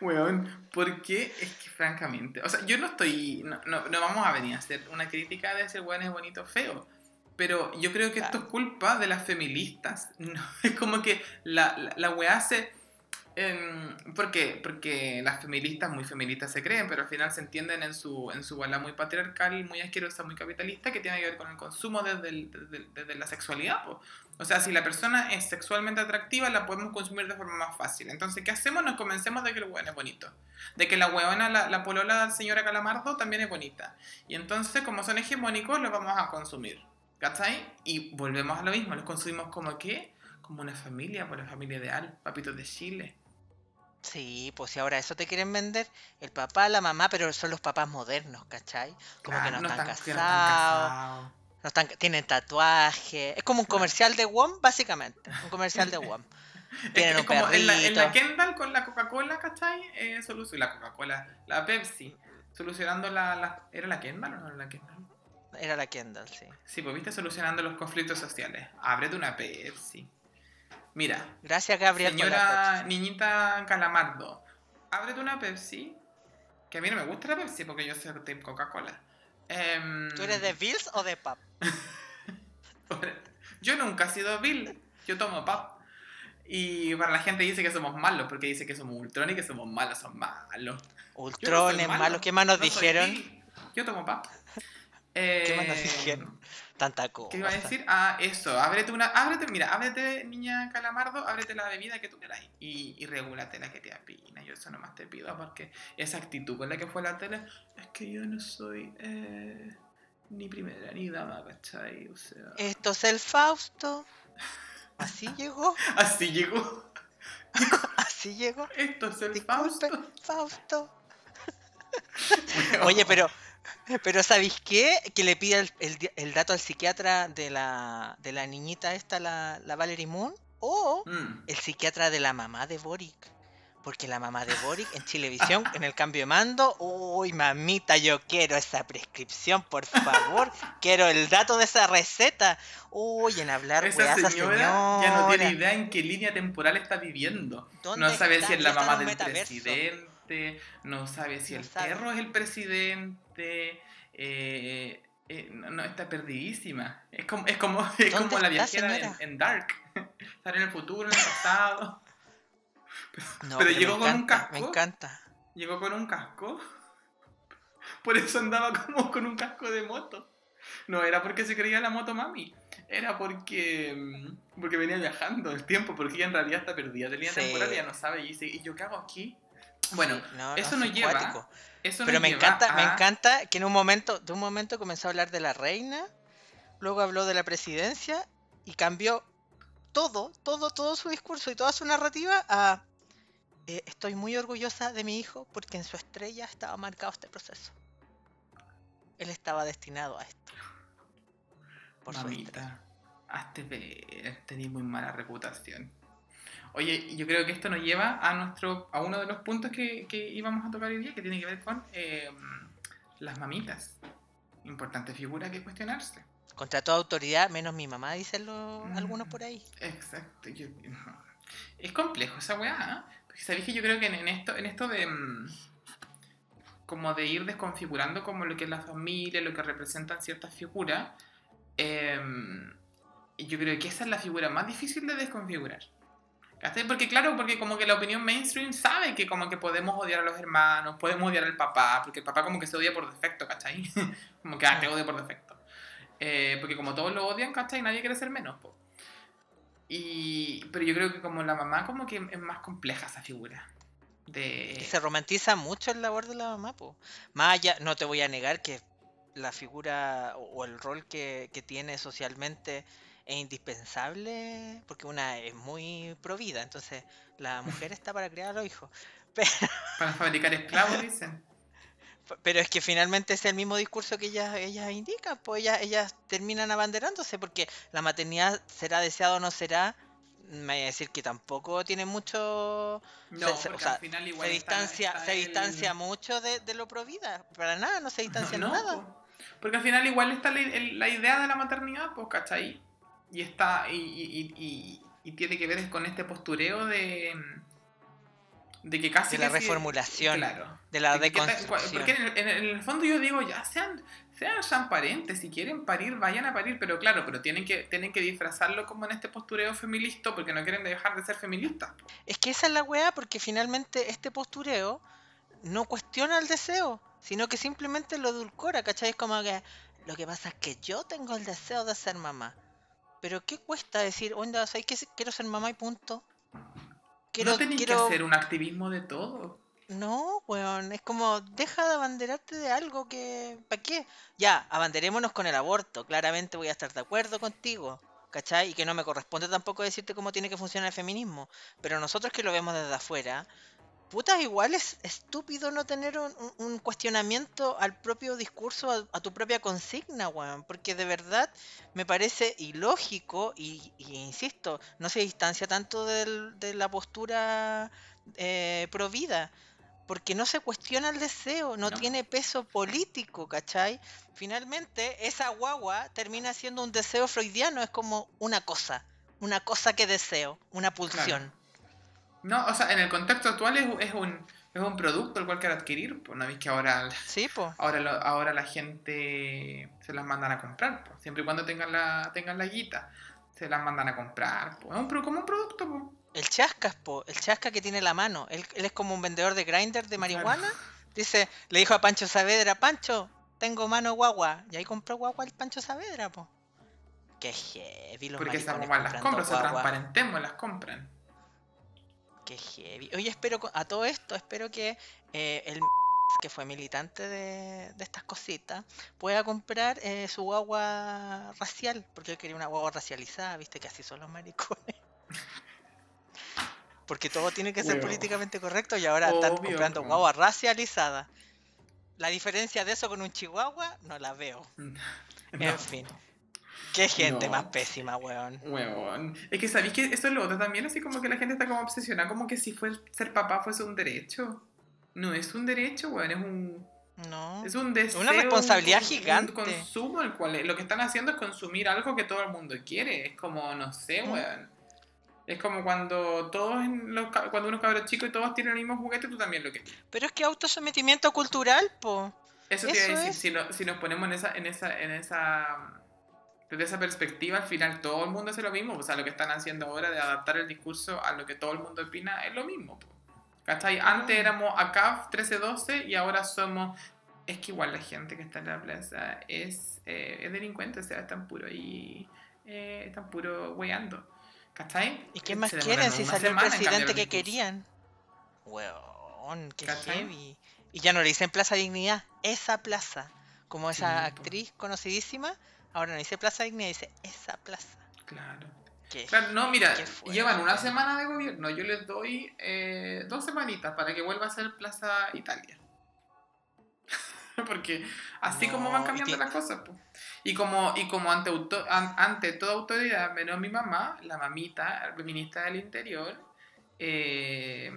S2: Weón, porque es que francamente, o sea, yo no estoy, no, no, no vamos a venir a hacer una crítica de ese weón es bonito o feo, pero yo creo que esto es culpa de las feministas, no, es como que la, la, la weá se Em, ¿Por qué? Porque las feministas, muy feministas se creen, pero al final se entienden en su, en su bola muy patriarcal, muy asquerosa, muy capitalista, que tiene que ver con el consumo desde, desde, la sexualidad. O sea, si la persona es sexualmente atractiva, la podemos consumir de forma más fácil. Entonces, ¿qué hacemos? Nos convencemos de que el hueón es bonito. De que la huevona, la, la polola señora Calamardo también es bonita. Y entonces, como son hegemónicos, los vamos a consumir. ¿Cachai? Y volvemos a lo mismo, los consumimos como qué? Como una familia, por la familia ideal, papitos de Chile.
S3: Sí, pues si ahora eso te quieren vender, el papá, la mamá, pero son los papás modernos, ¿cachai? Como que no, están, casados, no están, tienen tatuaje, es como un comercial de WOM, básicamente, un comercial de WOM.
S2: Tienen es, un como en la, en la, Kendall con la Coca-Cola, ¿cachai? Eh, y la Coca-Cola, la Pepsi, solucionando la, la, ¿Era la Kendall o no era la Kendall?
S3: Era la Kendall, sí.
S2: Sí, pues viste solucionando los conflictos sociales. Ábrete una Pepsi. Mira,
S3: Gracias, Gabriel.
S2: señora niñita Calamardo, ábrete una Pepsi. Que a mí no me gusta la Pepsi porque yo soy de Coca-Cola. Em,
S3: ¿Tú eres de Bills o de Pap?
S2: Yo nunca he sido Bill, yo tomo pap. Y para la gente dice que somos malos, porque dice que somos Ultron y que somos malos, son malos. No
S3: Ultrones,
S2: malo,
S3: malos. ¿Qué más nos
S2: no
S3: dijeron?
S2: Yo tomo pap.
S3: ¿Qué más nos
S2: Eh,
S3: dijeron? Tanta cosa.
S2: ¿Qué iba a decir? Ah, eso, ábrete una, ábrete, mira, ábrete, niña Calamardo, ábrete la bebida que tú quieras y, y regúlate la que te apina. Yo eso nomás te pido porque esa actitud con la que fue la tele, es que yo no soy eh, ni primera ni dama, ¿cachai? O sea,
S3: Esto es el Fausto. Así llegó,
S2: así llegó.
S3: así llegó.
S2: Esto es el
S3: Disculpe,
S2: Fausto.
S3: Fausto. Oye, pero, pero ¿sabéis qué? Que le pida el, el di- el dato al psiquiatra de la, de la niñita esta, la, la Valerie Moon, o
S2: Mm.
S3: el psiquiatra de la mamá de Boric. Porque la mamá de Boric en Chilevisión, en el cambio de mando, uy, mamita, yo quiero esa prescripción, por favor. quiero el dato de esa receta. Uy, en hablar,
S2: Esa
S3: weá, esa
S2: señora, ya no tiene idea en qué línea temporal está viviendo.
S3: ¿Dónde
S2: No sabe
S3: está?
S2: si es la mamá del
S3: metaverso.
S2: presidente, no sabe si
S3: No
S2: el
S3: sabe.
S2: perro es el presidente, eh, eh, no, no, está perdidísima. Es como, es como, es
S3: ¿Dónde
S2: como la viajera en, en Dark. Estar en el futuro, en el pasado.
S3: No,
S2: Pero
S3: me
S2: llegó con un
S3: encanta, Me
S2: casco.
S3: encanta.
S2: Llegó con un casco. Por eso andaba como con un casco de moto. No era porque se creía la moto mami. Era porque mm, porque venía viajando el tiempo. Porque ella en realidad está perdida de línea
S3: Sí.
S2: temporal y ya no sabe. Y dice, ¿y yo qué hago aquí? Bueno,
S3: no,
S2: eso
S3: no,
S2: nos lleva- eso
S3: Pero
S2: nos
S3: me
S2: lleva
S3: encanta, me encanta que en un momento, de un momento comenzó a hablar de la reina, luego habló de la presidencia y cambió todo, todo, todo su discurso y toda su narrativa a eh, estoy muy orgullosa de mi hijo porque en su estrella estaba marcado este proceso. Él estaba destinado a esto. Por su.
S2: Mamita, hazte ver, tenés muy mala reputación. Oye, yo creo que esto nos lleva a nuestro a uno de los puntos que, que íbamos a tocar hoy día, que tiene que ver con eh, las mamitas. Importante figura que cuestionarse.
S3: Contra toda autoridad, menos mi mamá, dicen los- algunos
S2: Mm.
S3: por ahí.
S2: Exacto. yo- es complejo esa weá, ¿eh? Porque sabéis que yo creo que en, en esto, en esto de mm, como de ir desconfigurando como lo que es la familia, lo que representan ciertas figuras, em, yo creo que esa es la figura más difícil de desconfigurar. ¿Cachai? Porque claro, porque como que la opinión mainstream sabe que como que podemos odiar a los hermanos, podemos odiar al papá, porque el papá como que se odia por defecto, ¿cachai? como que ah, te odia por defecto. Eh, porque como todos lo odian, ¿cachai? Nadie quiere ser menos, po. Y, pero yo creo que como la mamá como que es más compleja esa figura. De...
S3: se romantiza mucho el labor de la mamá, po. Más allá, no te voy a negar que la figura o, o el rol que, que tiene socialmente es indispensable, porque una es muy provida, entonces la mujer está para criar a los hijos.
S2: Para fabricar esclavos, dicen.
S3: Pero es que finalmente es el mismo discurso que ellas, ellas indican, pues ellas, ellas terminan abanderándose, porque la maternidad será deseada o no será, me voy a decir que tampoco tiene mucho
S2: No,
S3: se- o sea,
S2: al final igual
S3: se distancia,
S2: está
S3: se
S2: el-
S3: distancia mucho de, de lo provida. Para nada, no se distancia en
S2: No,
S3: nada.
S2: po. porque al final igual está la idea de la maternidad, pues, ¿cachai? Y está, y, y- y- tiene que ver con este postureo de, de que casi
S3: De la reformulación,
S2: claro.
S3: de la deconstrucción.
S2: Porque en el, en fondo yo digo, ya sean, sean si quieren parir, vayan a parir, pero claro, pero tienen que, tienen que disfrazarlo como en este postureo feminista porque no quieren dejar de ser feministas.
S3: Es que esa es la weá, porque finalmente este postureo no cuestiona el deseo, sino que simplemente lo edulcora, ¿cachai? Es como que lo que pasa es que yo tengo el deseo de ser mamá. Pero ¿qué cuesta decir, onda, ¿sabes qué? Quiero ser mamá y punto. Quiero,
S2: no tenéis
S3: quiero...
S2: que hacer un activismo de todo.
S3: No, weón, es como, deja de abanderarte de algo que... ¿Para qué? Ya, abanderémonos con el aborto, claramente voy a estar de acuerdo contigo, ¿cachai? Y que no me corresponde tampoco decirte cómo tiene que funcionar el feminismo, pero nosotros que lo vemos desde afuera, puta, igual es estúpido no tener un, cuestionamiento al propio discurso, a, a tu propia consigna, weón, porque de verdad me parece ilógico y, y insisto, no se distancia tanto del- de la postura eh, pro vida porque no se cuestiona el deseo, no,
S2: No.
S3: tiene peso político, ¿cachai? Finalmente, esa guagua termina siendo un deseo freudiano, es como una cosa, una cosa que deseo, una pulsión.
S2: No, o sea, en el contexto actual es, es un, es un producto el cual quiero adquirir. Pues, ¿no veis que ahora,
S3: Sí, pues.
S2: ahora, lo- ahora la gente se las mandan a comprar? pues, siempre y cuando tengan la, tengan la guita, se las mandan a comprar. Pues, es un, como un producto. Pues.
S3: El chascas, po, el chasca que tiene la mano, él, él es como un vendedor de grinder de marihuana. Dice, le dijo a Pancho Saavedra, Pancho, tengo mano guagua. Y ahí compró guagua el Pancho Saavedra, po. Qué heavy los
S2: Porque esas guaguas las compran, se transparentemos, las compran.
S3: Qué heavy. Oye, espero, a todo esto, espero que eh, el que fue militante de, de estas cositas pueda comprar eh, su guagua racial, porque él quería una guagua racializada, viste que así son los maricones. Porque todo tiene que ser políticamente correcto y ahora están comprando guagua racializada. La diferencia de eso con un chihuahua no la veo.
S2: No.
S3: En fin. Qué gente
S2: No.
S3: más pésima, weón.
S2: Huevón. Es que sabéis que eso es lo otro también, así como que la gente está como obsesionada, como que si fue, ser papá fuese un derecho. No es un derecho, weón, es un,
S3: No.
S2: es un deseo.
S3: Una responsabilidad
S2: un- un
S3: gigante.
S2: consumo, el cual lo que están haciendo es consumir algo que todo el mundo quiere. Es como, no sé,
S3: Mm.
S2: weón. Es como cuando todos, los, cuando uno cabros chico y todos tienen el mismo juguete, tú también lo que
S3: Pero es que autosometimiento cultural, po.
S2: Eso te iba a
S3: Eso
S2: decir,
S3: es.
S2: si, no- si nos ponemos en esa, en esa, en esa, desde esa perspectiva, al final todo el mundo hace lo mismo, o sea, lo que están haciendo ahora de adaptar el discurso a lo que todo el mundo opina es lo mismo. po. ¿Cachai? Antes éramos ACAF 1312 y ahora somos, es que igual la gente que está en la plaza es, eh, es delincuente, o sea, están puro ahí, eh, están puro weyando. ¿Cachai?
S3: ¿Y qué
S2: Se
S3: más quieren si salió el presidente que querían? Weón, qué
S2: ¿Cachai?
S3: heavy. Y ya no le dicen Plaza Dignidad, esa plaza. Como esa
S2: Sí, po.
S3: actriz conocidísima, ahora no dice Plaza Dignidad, dice esa plaza.
S2: Claro.
S3: Qué
S2: Claro, no, mira, llevan una semana de gobierno. Yo les doy eh, dos semanitas para que vuelva a ser Plaza Italia. Porque así como van cambiando las cosas. po. Y como, y como ante, auto- an- ante toda autoridad, menos mi mamá, la mamita, ministra del Interior, eh,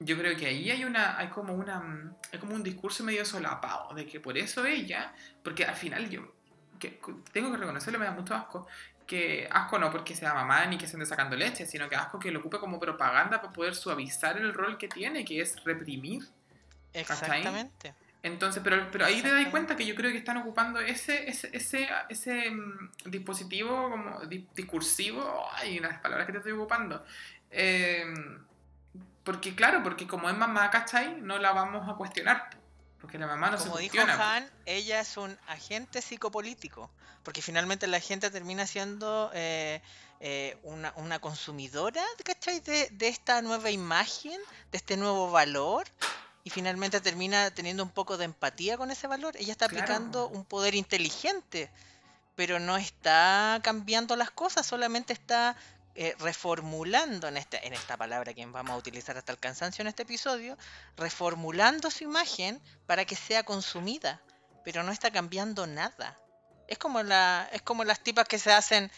S2: yo creo que ahí hay una hay como una hay como un discurso medio solapado de que por eso ella porque al final yo que, tengo que reconocerlo me da mucho asco que asco no porque sea mamá ni que se ande sacando leche sino que asco que lo ocupe como propaganda para poder suavizar el rol que tiene que es reprimir
S3: Exactamente.
S2: entonces, pero, pero ahí te das cuenta que yo creo que están ocupando ese, ese, ese, ese mm, dispositivo como di- discursivo, ay, las palabras que te estoy ocupando. Eh, porque claro, porque como es mamá, ¿cachai? No la vamos a cuestionar. Porque la mamá no se
S3: Como dijo
S2: cuestiona. pues.
S3: Han, ella es un agente psicopolítico, porque finalmente la gente termina siendo eh, eh, una, una consumidora, ¿cachai? De, de esta nueva imagen, de este nuevo valor, y finalmente termina teniendo un poco de empatía con ese valor. Ella está
S2: Claro.
S3: aplicando un poder inteligente, pero no está cambiando las cosas, solamente está eh, reformulando en, este, en esta palabra que vamos a utilizar hasta el cansancio en este episodio, reformulando su imagen para que sea consumida, pero no está cambiando nada. Es como la, es como las tipas que se hacen,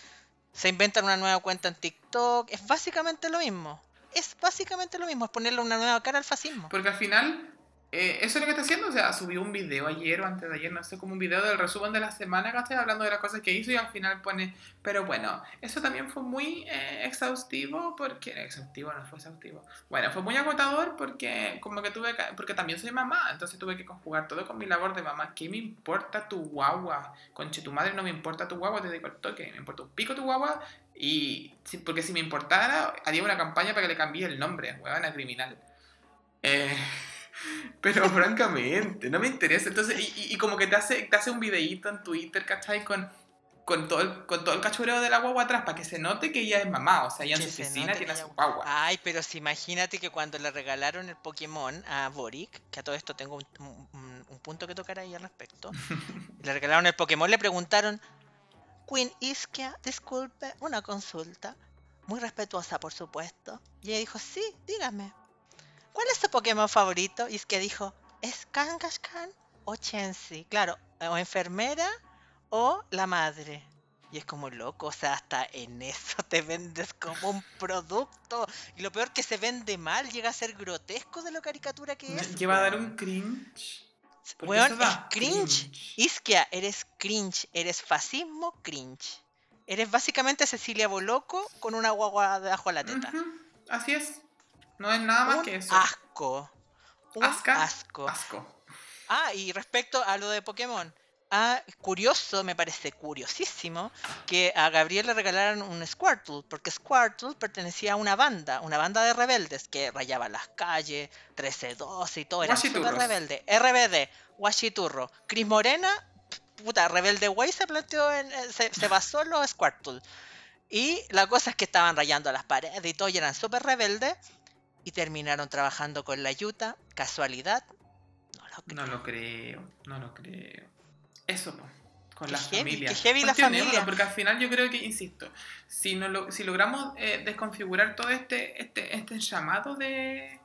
S3: se inventan una nueva cuenta en TikTok, es básicamente lo mismo. Es básicamente lo mismo, es ponerle una nueva cara al fascismo.
S2: Porque al final, eh, eso es lo que está haciendo. O sea, subió un video ayer o antes de ayer, no sé, como un video del resumen de la semana, ¿cachai? Hablando de las cosas que hizo y al final pone, pero bueno, eso también fue muy eh, exhaustivo porque, exhaustivo, no fue exhaustivo. Bueno, fue muy agotador porque como que tuve que, porque también soy mamá, entonces tuve que conjugar todo con mi labor de mamá. ¿Qué me importa tu guagua? Conche, tu madre no me importa tu guagua, te digo el toque, me importa un pico tu guagua y, porque si me importara, haría una campaña para que le cambie el nombre, huevona criminal. Eh, pero francamente, no me interesa. Entonces, y, y- y como que te hace, te hace un videíto en Twitter, ¿cachai? Con, con, todo el, con todo el cachureo de la guagua atrás, para que se note que ella es mamá. O sea, ella en su
S3: se
S2: oficina tiene a su guagua.
S3: Ay, pero si imagínate que cuando le regalaron el Pokémon a Boric, que a todo esto tengo un, un- un punto que tocar ahí al respecto, le regalaron el Pokémon, le preguntaron, Queen Iskia, disculpe, una consulta, muy respetuosa por supuesto, y ella dijo, sí, dígame, ¿cuál es su Pokémon favorito? Y Iskia dijo, ¿es Kangaskhan o Chensi? Claro, o enfermera o la madre. Y es como loco, o sea, hasta en eso te vendes como un producto. Y lo peor que se vende mal, llega a ser grotesco de lo caricatura que es.
S2: Que va a dar un cringe.
S3: Weón, es cringe. Isquia, eres cringe, eres fascismo cringe. Eres básicamente Cecilia Boloco con una guagua debajo de la teta.
S2: Así es. No es nada más
S3: Un
S2: que eso.
S3: asco. Un
S2: Asca,
S3: asco.
S2: Asco.
S3: Ah, y respecto a lo de Pokémon. Ah, curioso, me parece curiosísimo que a Gabriel le regalaran un Squirtle, porque Squirtle pertenecía a una banda, una banda de rebeldes que rayaba las calles, 13-12 y todo, era súper rebelde. RBD, Guachiturro. Cris Morena, puta, Rebelde Way se planteó en, eh, se, se basó en los Squirtle. Y la cosa es que estaban rayando las paredes y todo, y eran súper rebeldes, y terminaron trabajando con la Yuta, casualidad. No lo creo.
S2: No lo creo, no lo creo. Eso, po, con las
S3: heavy,
S2: familias.
S3: heavy la familia.
S2: Porque al final yo creo que, insisto, si, no lo, si logramos eh, desconfigurar todo este, este, este llamado de,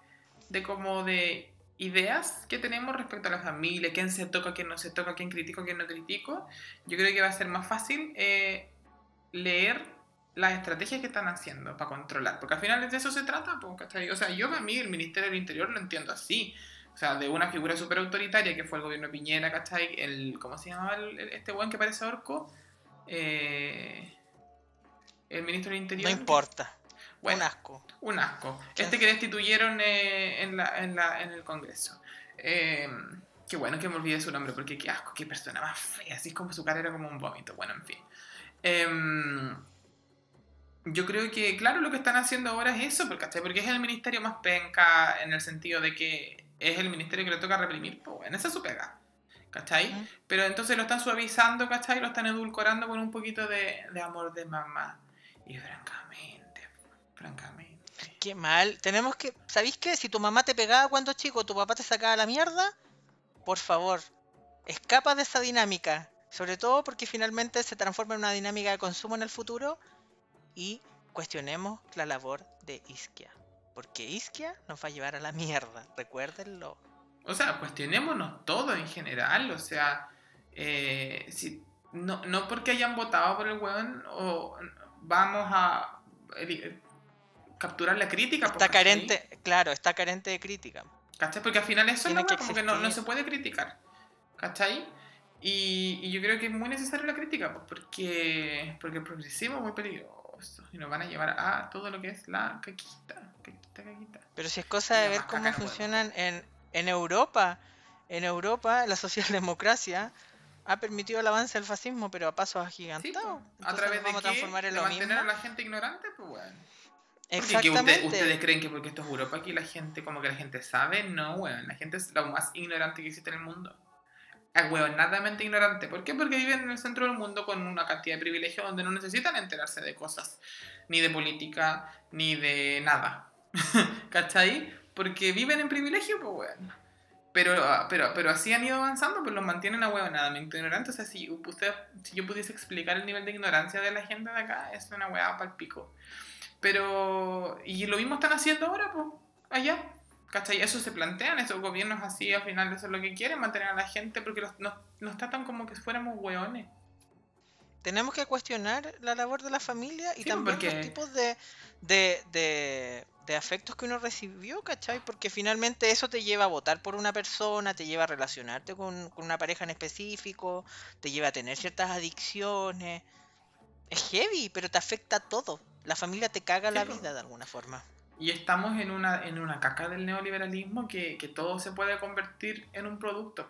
S2: de como de ideas que tenemos respecto a la familia, quién se toca, quién no se toca, quién critico, quién no critico, yo creo que va a ser más fácil eh, leer las estrategias que están haciendo para controlar, porque al final de eso se trata, ¿cachai? o sea, yo a mí el Ministerio del Interior lo entiendo así, o sea, de una figura súper autoritaria que fue el gobierno de Piñera, ¿cachai? El, ¿Cómo se llamaba el- este buen que parece orco? Eh, el ministro del
S3: No
S2: Interior.
S3: importa.
S2: Bueno,
S3: Un asco.
S2: un asco.
S3: ¿Quién
S2: Este que destituyeron eh, en, la, en, la, en el Congreso. Eh, qué bueno que me olvidé su nombre, porque qué asco, qué persona más fea. Así es como su cara era como un vómito. Bueno, en fin. Yo creo que, claro, lo que están haciendo ahora es eso, porque, ¿cachai? porque es el ministerio más penca en el sentido de que es el ministerio que le toca reprimir. Pues bueno, esa es su pega. ¿Cachai? Pero entonces lo están suavizando, ¿cachai? Lo están edulcorando con un poquito de, de amor de mamá. Y francamente, francamente.
S3: Qué mal. Tenemos que. ¿Sabéis qué? Si tu mamá te pegaba cuando chico, tu papá te sacaba la mierda, por favor, escapa de esa dinámica. Sobre todo porque finalmente se transforma en una dinámica de consumo en el futuro. Y cuestionemos la labor de Isquia. Porque Isquia nos va a llevar a la mierda. Recuérdenlo.
S2: O sea, cuestionémonos todo en general. O sea, eh, si, no, no porque hayan votado por el weón o vamos a eli- capturar la crítica. pues,
S3: Está
S2: ¿cachai?
S3: carente, claro, está carente de crítica.
S2: ¿Cachai? Porque al final eso
S3: que
S2: weá, como que no, no se puede criticar. ¿Cachai? Y, y yo creo que es muy necesaria la crítica, pues, porque, porque el progresismo es muy peligroso y nos van a llevar a todo lo que es la caquita. Caquita, caquita.
S3: Pero si es cosa de ver cómo
S2: no
S3: funcionan en, en Europa. En Europa, la socialdemocracia ha permitido el avance del fascismo, pero a pasos
S2: Sí,
S3: agigantados.
S2: pues, a través
S3: vamos
S2: de,
S3: a transformar en
S2: de
S3: lo
S2: mantener
S3: mismo.
S2: a la gente ignorante, pues bueno. Porque que
S3: Exactamente.
S2: usted- ustedes creen que porque esto es Europa aquí la gente, como que la gente sabe, no, weón. La gente es lo más ignorante que existe en el mundo. Es nadamente ignorante. ¿Por qué? Porque viven en el centro del mundo con una cantidad de privilegios donde no necesitan enterarse de cosas, ni de política, ni de nada. ¿Cachai? Porque viven en privilegio, pues weón. Pero, pero, pero así han ido avanzando, pues los mantienen a huevonadamente ignorantes. O sea, si, usted, si yo pudiese explicar el nivel de ignorancia de la gente de acá, es una hueá pal pico. Pero, y lo mismo están haciendo ahora, pues, allá. ¿Cachai? Eso se plantean, esos gobiernos así, al final eso es lo que quieren, mantener a la gente, porque los- nos, nos tratan como que fuéramos hueones.
S3: Tenemos que cuestionar la labor de la familia y
S2: Sí,
S3: también
S2: porque-
S3: los tipos de, de, de, de afectos que uno recibió, ¿cachai? Porque finalmente eso te lleva a votar por una persona, te lleva a relacionarte con, con una pareja en específico, te lleva a tener ciertas adicciones. Es heavy, pero te afecta todo. La familia te caga
S2: Sí,
S3: la vida de alguna forma.
S2: Y estamos en una, en una caca del neoliberalismo que, que todo se puede convertir en un producto.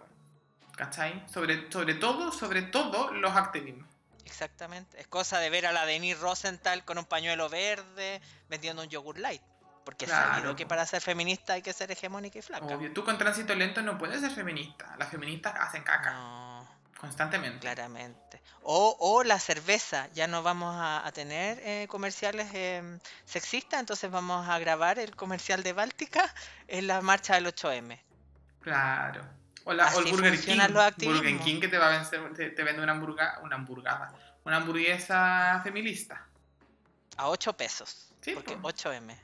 S2: ¿Cachai? Sobre, sobre todo, sobre todo los activismos.
S3: Exactamente. Es cosa de ver a la Denise Rosenthal con un pañuelo verde vendiendo un yogur light. Porque
S2: Claro,
S3: sabido que para ser feminista hay que ser hegemónica y flaca.
S2: Obvio, tú con tránsito lento no puedes ser feminista. Las feministas hacen caca
S3: No,
S2: constantemente.
S3: claramente. O, o la cerveza. Ya no vamos a, a tener eh, comerciales eh, sexistas, entonces vamos a grabar el comercial de Báltica en la marcha del 8M.
S2: Claro. O, la, o el Burger King. Burger King que te va a vencer, te, te vende una, hamburga, una hamburgada. Una hamburguesa feminista.
S3: A 8 pesos.
S2: Sí,
S3: porque
S2: po.
S3: 8M.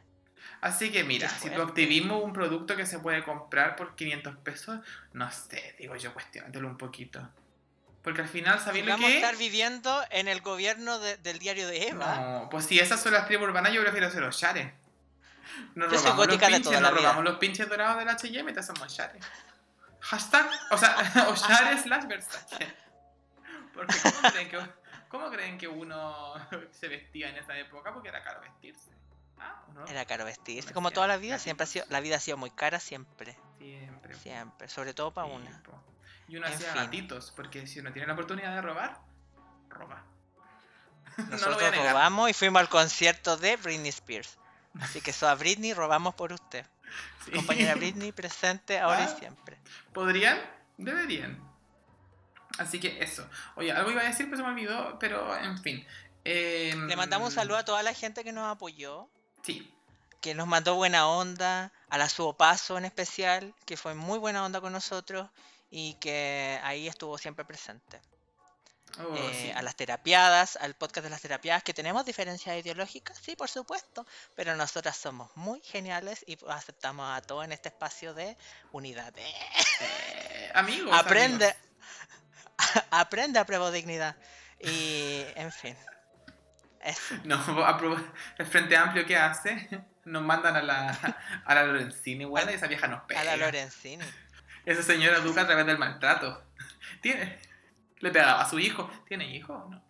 S2: Así que mira, si tu activismo es un producto que se puede comprar por 500 pesos, no sé, digo yo, cuestionatelo un poquito. Porque al final, sabiendo
S3: vamos a
S2: que...
S3: estar viviendo en el gobierno de- del diario de Eva.
S2: No, pues si esas son las tribus urbanas, yo prefiero ser los shares. Nos
S3: Yo
S2: robamos los pinches,
S3: toda la
S2: nos
S3: vida.
S2: robamos los pinches dorados del H&M y te hacemos shares. Hashtag, o sea, shares slash Versace. Porque ¿cómo creen, que, ¿cómo creen que uno se vestía en esa época? Porque era caro vestirse. Ah, ¿o no?
S3: Era caro vestirse. Como toda la vida, siempre ha sido, la vida ha sido muy cara, siempre.
S2: Siempre.
S3: Siempre. Sobre todo para una.
S2: Y uno
S3: En
S2: hacía
S3: fin.
S2: gatitos, porque si uno tiene la oportunidad de robar, roba.
S3: Nosotros robamos y fuimos al concierto de Britney Spears. Así que eso a Britney robamos por usted.
S2: Sí.
S3: Compañera Britney presente ahora
S2: Ah.
S3: y siempre.
S2: ¿Podrían? Deberían. Así que eso. Oye, algo iba a decir, pero se me olvidó, pero en fin. Em,
S3: Le mandamos un saludo a toda la gente que nos apoyó,
S2: Sí.
S3: que nos mandó buena onda, a la Suopaso en especial, que fue muy buena onda con nosotros y que ahí estuvo siempre presente.
S2: Oh,
S3: Eh,
S2: sí.
S3: A las terapiadas, al podcast de las terapiadas, que tenemos diferencias ideológicas, sí, por supuesto, pero nosotras somos muy geniales y aceptamos a todos en este espacio de unidad. Eh,
S2: amigos.
S3: aprende,
S2: amigos.
S3: aprende a prueba dignidad. Y, en fin. Eso.
S2: No, el Frente Amplio que hace, nos mandan a la, a la Lorenzini, bueno, y esa vieja nos pega.
S3: A la Lorenzini.
S2: Esa señora educa a través del maltrato. Tiene. Le pegaba a su hijo. ¿Tiene hijo o no?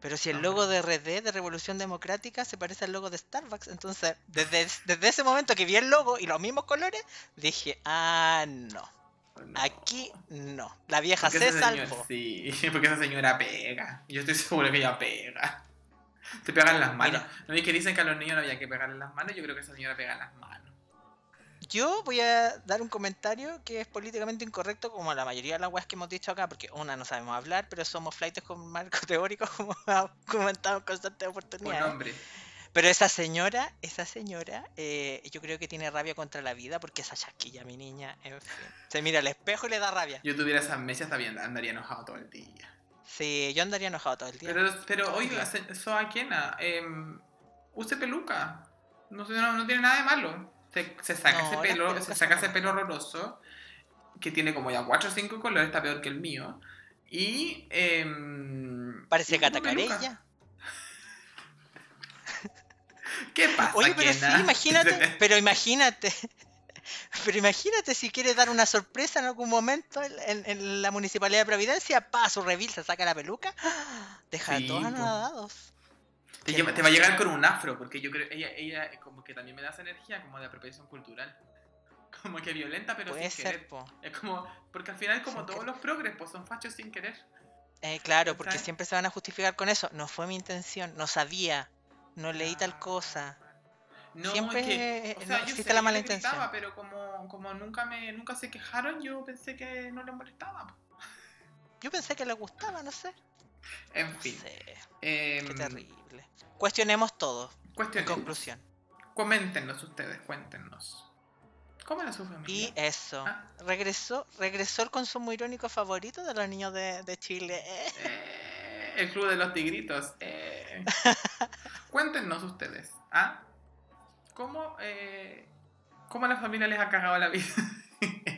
S3: Pero si el logo de RD, de Revolución Democrática, se parece al logo de Starbucks, entonces, desde, desde ese momento que vi el logo y los mismos colores, dije, ah, no.
S2: No.
S3: Aquí no. La vieja se salvó.
S2: sí, porque esa señora pega. Yo estoy seguro que ella pega. Te pegan las manos.
S3: Mira.
S2: ¿No es que dicen que a los niños no había que pegarle las manos? Yo creo que esa señora pega las manos.
S3: Yo voy a dar un comentario que es políticamente incorrecto, como la mayoría de las weas que hemos dicho acá, porque una no sabemos hablar, pero somos flightes con marco teórico, como ha comentado en constantes
S2: Por
S3: oportunidades. Pero esa señora, esa señora, eh, yo creo que tiene rabia contra la vida porque esa chasquilla, mi niña, en fin. Se mira al espejo y le da rabia.
S2: Yo tuviera esas mesas, también andaría enojado todo el día.
S3: Sí, yo andaría enojado todo el día.
S2: Pero, pero oiga, se- Soa Kena, em, use peluca. No, no, no tiene nada de malo. Se, se saca
S3: No,
S2: ese pelo, se saca ese pelo horroroso, que tiene como ya 4 o 5 colores, está peor que el mío. Y. em,
S3: Parece
S2: y pongo
S3: gata
S2: peluca.
S3: carella.
S2: ¿Qué pasa,
S3: Oye, pero sí, imagínate, pero imagínate. Pero imagínate si quiere dar una sorpresa en algún momento en, en- en la municipalidad de Providencia, pa, su revil se saca la peluca, deja
S2: Sí,
S3: a todos anonadados.
S2: Te,
S3: Qué
S2: lleva- te va a llegar con un afro, porque yo creo ella, ella como que también me da esa energía como de apropiación cultural. Como que violenta, pero
S3: Puede
S2: sin
S3: ser,
S2: querer.
S3: po.
S2: Es como, porque al final, como
S3: Sin
S2: todos
S3: querer.
S2: los progres, pues son fachos sin querer.
S3: Eh, claro, porque siempre se van a justificar con eso. No fue mi intención, no sabía, no leí tal cosa.
S2: No,
S3: Siempre,
S2: es que, o
S3: no
S2: sea, yo
S3: existe
S2: sé
S3: la
S2: que
S3: mala
S2: le gritaba,
S3: intención.
S2: pero como, como nunca me nunca se quejaron, yo pensé que no les molestaba.
S3: Yo pensé que le gustaba, no sé.
S2: En
S3: No
S2: fin.
S3: sé,
S2: em,
S3: qué terrible. Cuestionemos todo, en
S2: cuestionemos.
S3: conclusión.
S2: Coméntenos ustedes, cuéntenos. ¿Cómo era su familia?
S3: Y eso,
S2: Ah.
S3: regresó, regresó el consumo irónico favorito de los niños de, de Chile. eh.
S2: Eh, el club de los tigritos. eh. Cuéntenos ustedes. ¿ah? ¿Cómo, eh, ¿Cómo la familia les ha cagado la vida?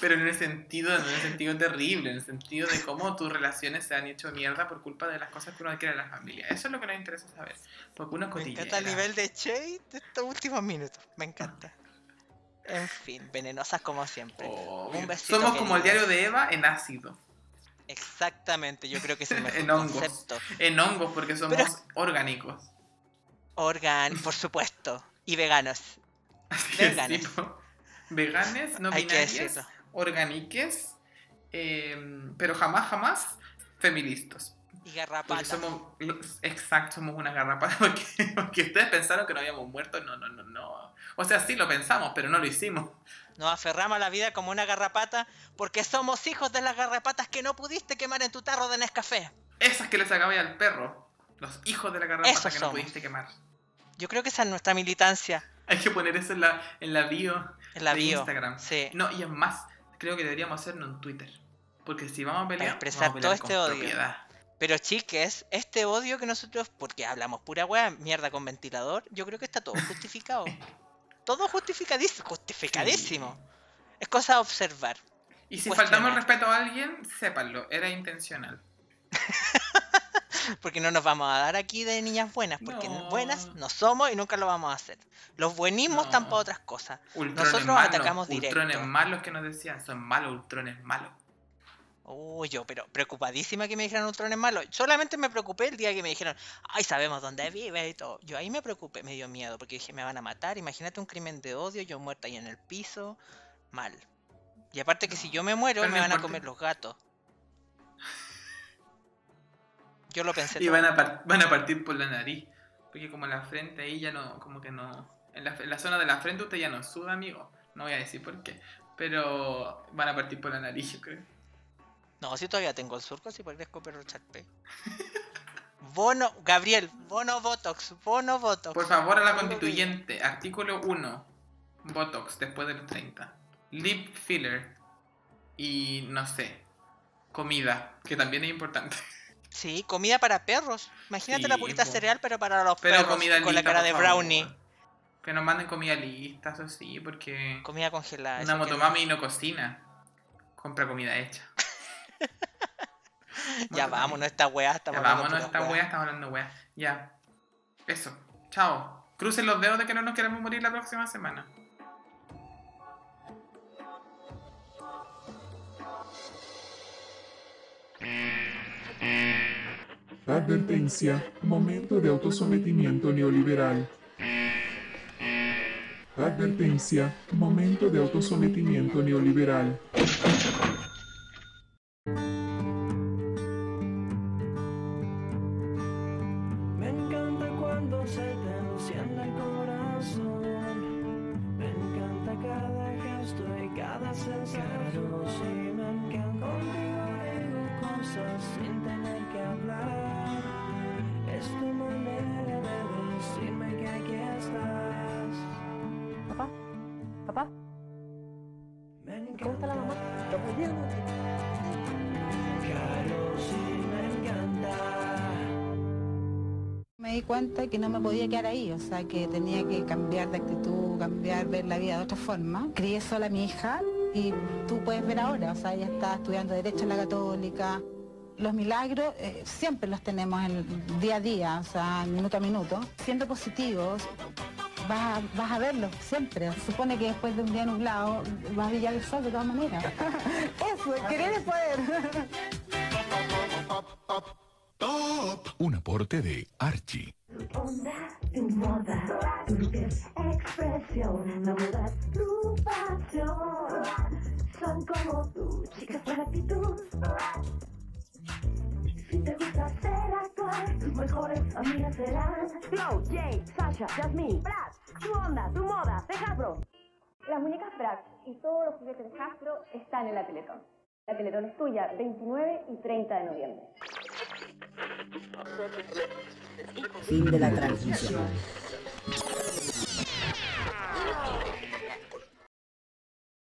S2: Pero en el sentido, en el sentido terrible, en el sentido de cómo tus relaciones se han hecho mierda por culpa de las cosas que uno quiere en la familia. Eso es lo que nos interesa saber. Porque uno
S3: Me encanta el nivel de Che de estos últimos minutos. Me encanta. En fin, venenosas como siempre.
S2: Oh,
S3: Un besito,
S2: Somos como el diario de Eva en ácido.
S3: Exactamente, yo creo que es el mejor
S2: En hongos. En hongos, porque somos
S3: Pero-
S2: orgánicos.
S3: Organ, por supuesto. Y veganos.
S2: Así
S3: Veganes.
S2: es, tipo, veganes, no
S3: Hay que
S2: binarias,
S3: decirlo.
S2: orgániques, eh, pero jamás, jamás feministas.
S3: Y
S2: Porque
S3: garrapatas.
S2: somos, exacto, somos una garrapata, porque, porque ustedes pensaron que no habíamos muerto, no, no, no, no. O sea, sí lo pensamos, pero no lo hicimos.
S3: Nos aferramos a la vida como una garrapata porque somos hijos de las garrapatas que no pudiste quemar en tu tarro de Nescafé.
S2: Esas que les sacaba al perro, los hijos de la garrapata
S3: Esos
S2: que no pudiste quemar.
S3: Yo creo que esa es nuestra militancia
S2: Hay que poner eso en la, en la bio
S3: en la
S2: de
S3: bio.
S2: Instagram.
S3: Sí.
S2: No, y es más, creo que deberíamos hacerlo en Twitter. Porque si vamos a pelear,
S3: expresar
S2: vamos a
S3: todo
S2: pelear
S3: este
S2: con
S3: odio.
S2: propiedad.
S3: Pero chiques, este odio que nosotros, porque hablamos pura wea, mierda con ventilador, yo creo que está todo justificado. todo justificadísimo. Justificadísimo. Es cosa de observar.
S2: Y si faltamos el respeto a alguien, sépanlo, era intencional.
S3: Porque no nos vamos a dar aquí de niñas buenas, porque
S2: No.
S3: buenas no somos y nunca lo vamos a hacer. Los buenismos están para otras cosas.
S2: Ultrones
S3: Nosotros
S2: malos,
S3: atacamos directo.
S2: Ultrones malos que nos decían, son malos, ultrones malos.
S3: Uy, yo, pero preocupadísima que me dijeran ultrones malos. Solamente me preocupé el día que me dijeron, ay, sabemos dónde vive y todo. Yo ahí me preocupé, me dio miedo, porque dije, me van a matar. Imagínate un crimen de odio, yo muerta ahí en el piso. Mal. Y aparte que si yo me muero,
S2: Pero
S3: me van a comer los gatos. Yo lo pensé
S2: Y van a, par- van a partir por la nariz. Porque como la frente ahí ya no, como que no... En la, en la zona de la frente usted ya no suda, amigo. No voy a decir por qué. Pero van a partir por la nariz, yo creo.
S3: No, si todavía tengo el surco, si parezco perro charpe. Bono, Gabriel, bono Botox, bono Botox.
S2: Por favor, a la constituyente. Artículo 1. Botox, después de los 30. Lip filler. Y no sé. Comida, que también es importante.
S3: Sí, comida para perros. Imagínate la purita
S2: po.
S3: cereal, pero para los
S2: Pero
S3: perros.
S2: comida
S3: con la cara de
S2: favor.
S3: brownie.
S2: Que nos manden comida lista, eso sí, porque
S3: Comida congelada.
S2: una
S3: no.
S2: motomami no cocina. Compra comida hecha.
S3: Ya vámonos, esta weá.
S2: Ya
S3: Estamos hablando
S2: vámonos, esta wea, estamos hablando wea. Ya. Eso. Chao. Crucen los dedos de que no nos queremos morir la próxima semana.
S4: Advertencia, momento de autosometimiento neoliberal. Advertencia, momento de autosometimiento neoliberal.
S5: Cuenta que no me podía quedar ahí, o sea, que tenía que cambiar de actitud, cambiar, ver la vida de otra forma. Crié sola a mi hija y tú puedes ver ahora, o sea, ella está estudiando Derecho en la Católica. Los milagros eh, siempre los tenemos en el día a día, o sea, minuto a minuto. Siendo positivos, vas a, vas a verlos siempre. Se supone que después de un día nublado va a brillar el sol de todas maneras. Eso, querer es poder.
S6: Un aporte de Archie.
S7: Onda, tu moda, tu expresión, la moda es tu pasión. Son como tú, chicas con actitud. Si te gusta ser actual, tus mejores amigas serán Flo, Jay, Sasha, Jasmine, Brad, tu onda, tu moda, de Hasbro.
S8: Las muñecas Bratz y todos los juguetes de Hasbro están en la Teletón. La Teletón es tuya, 29 y 30 de noviembre.
S9: Fin de la transmisión.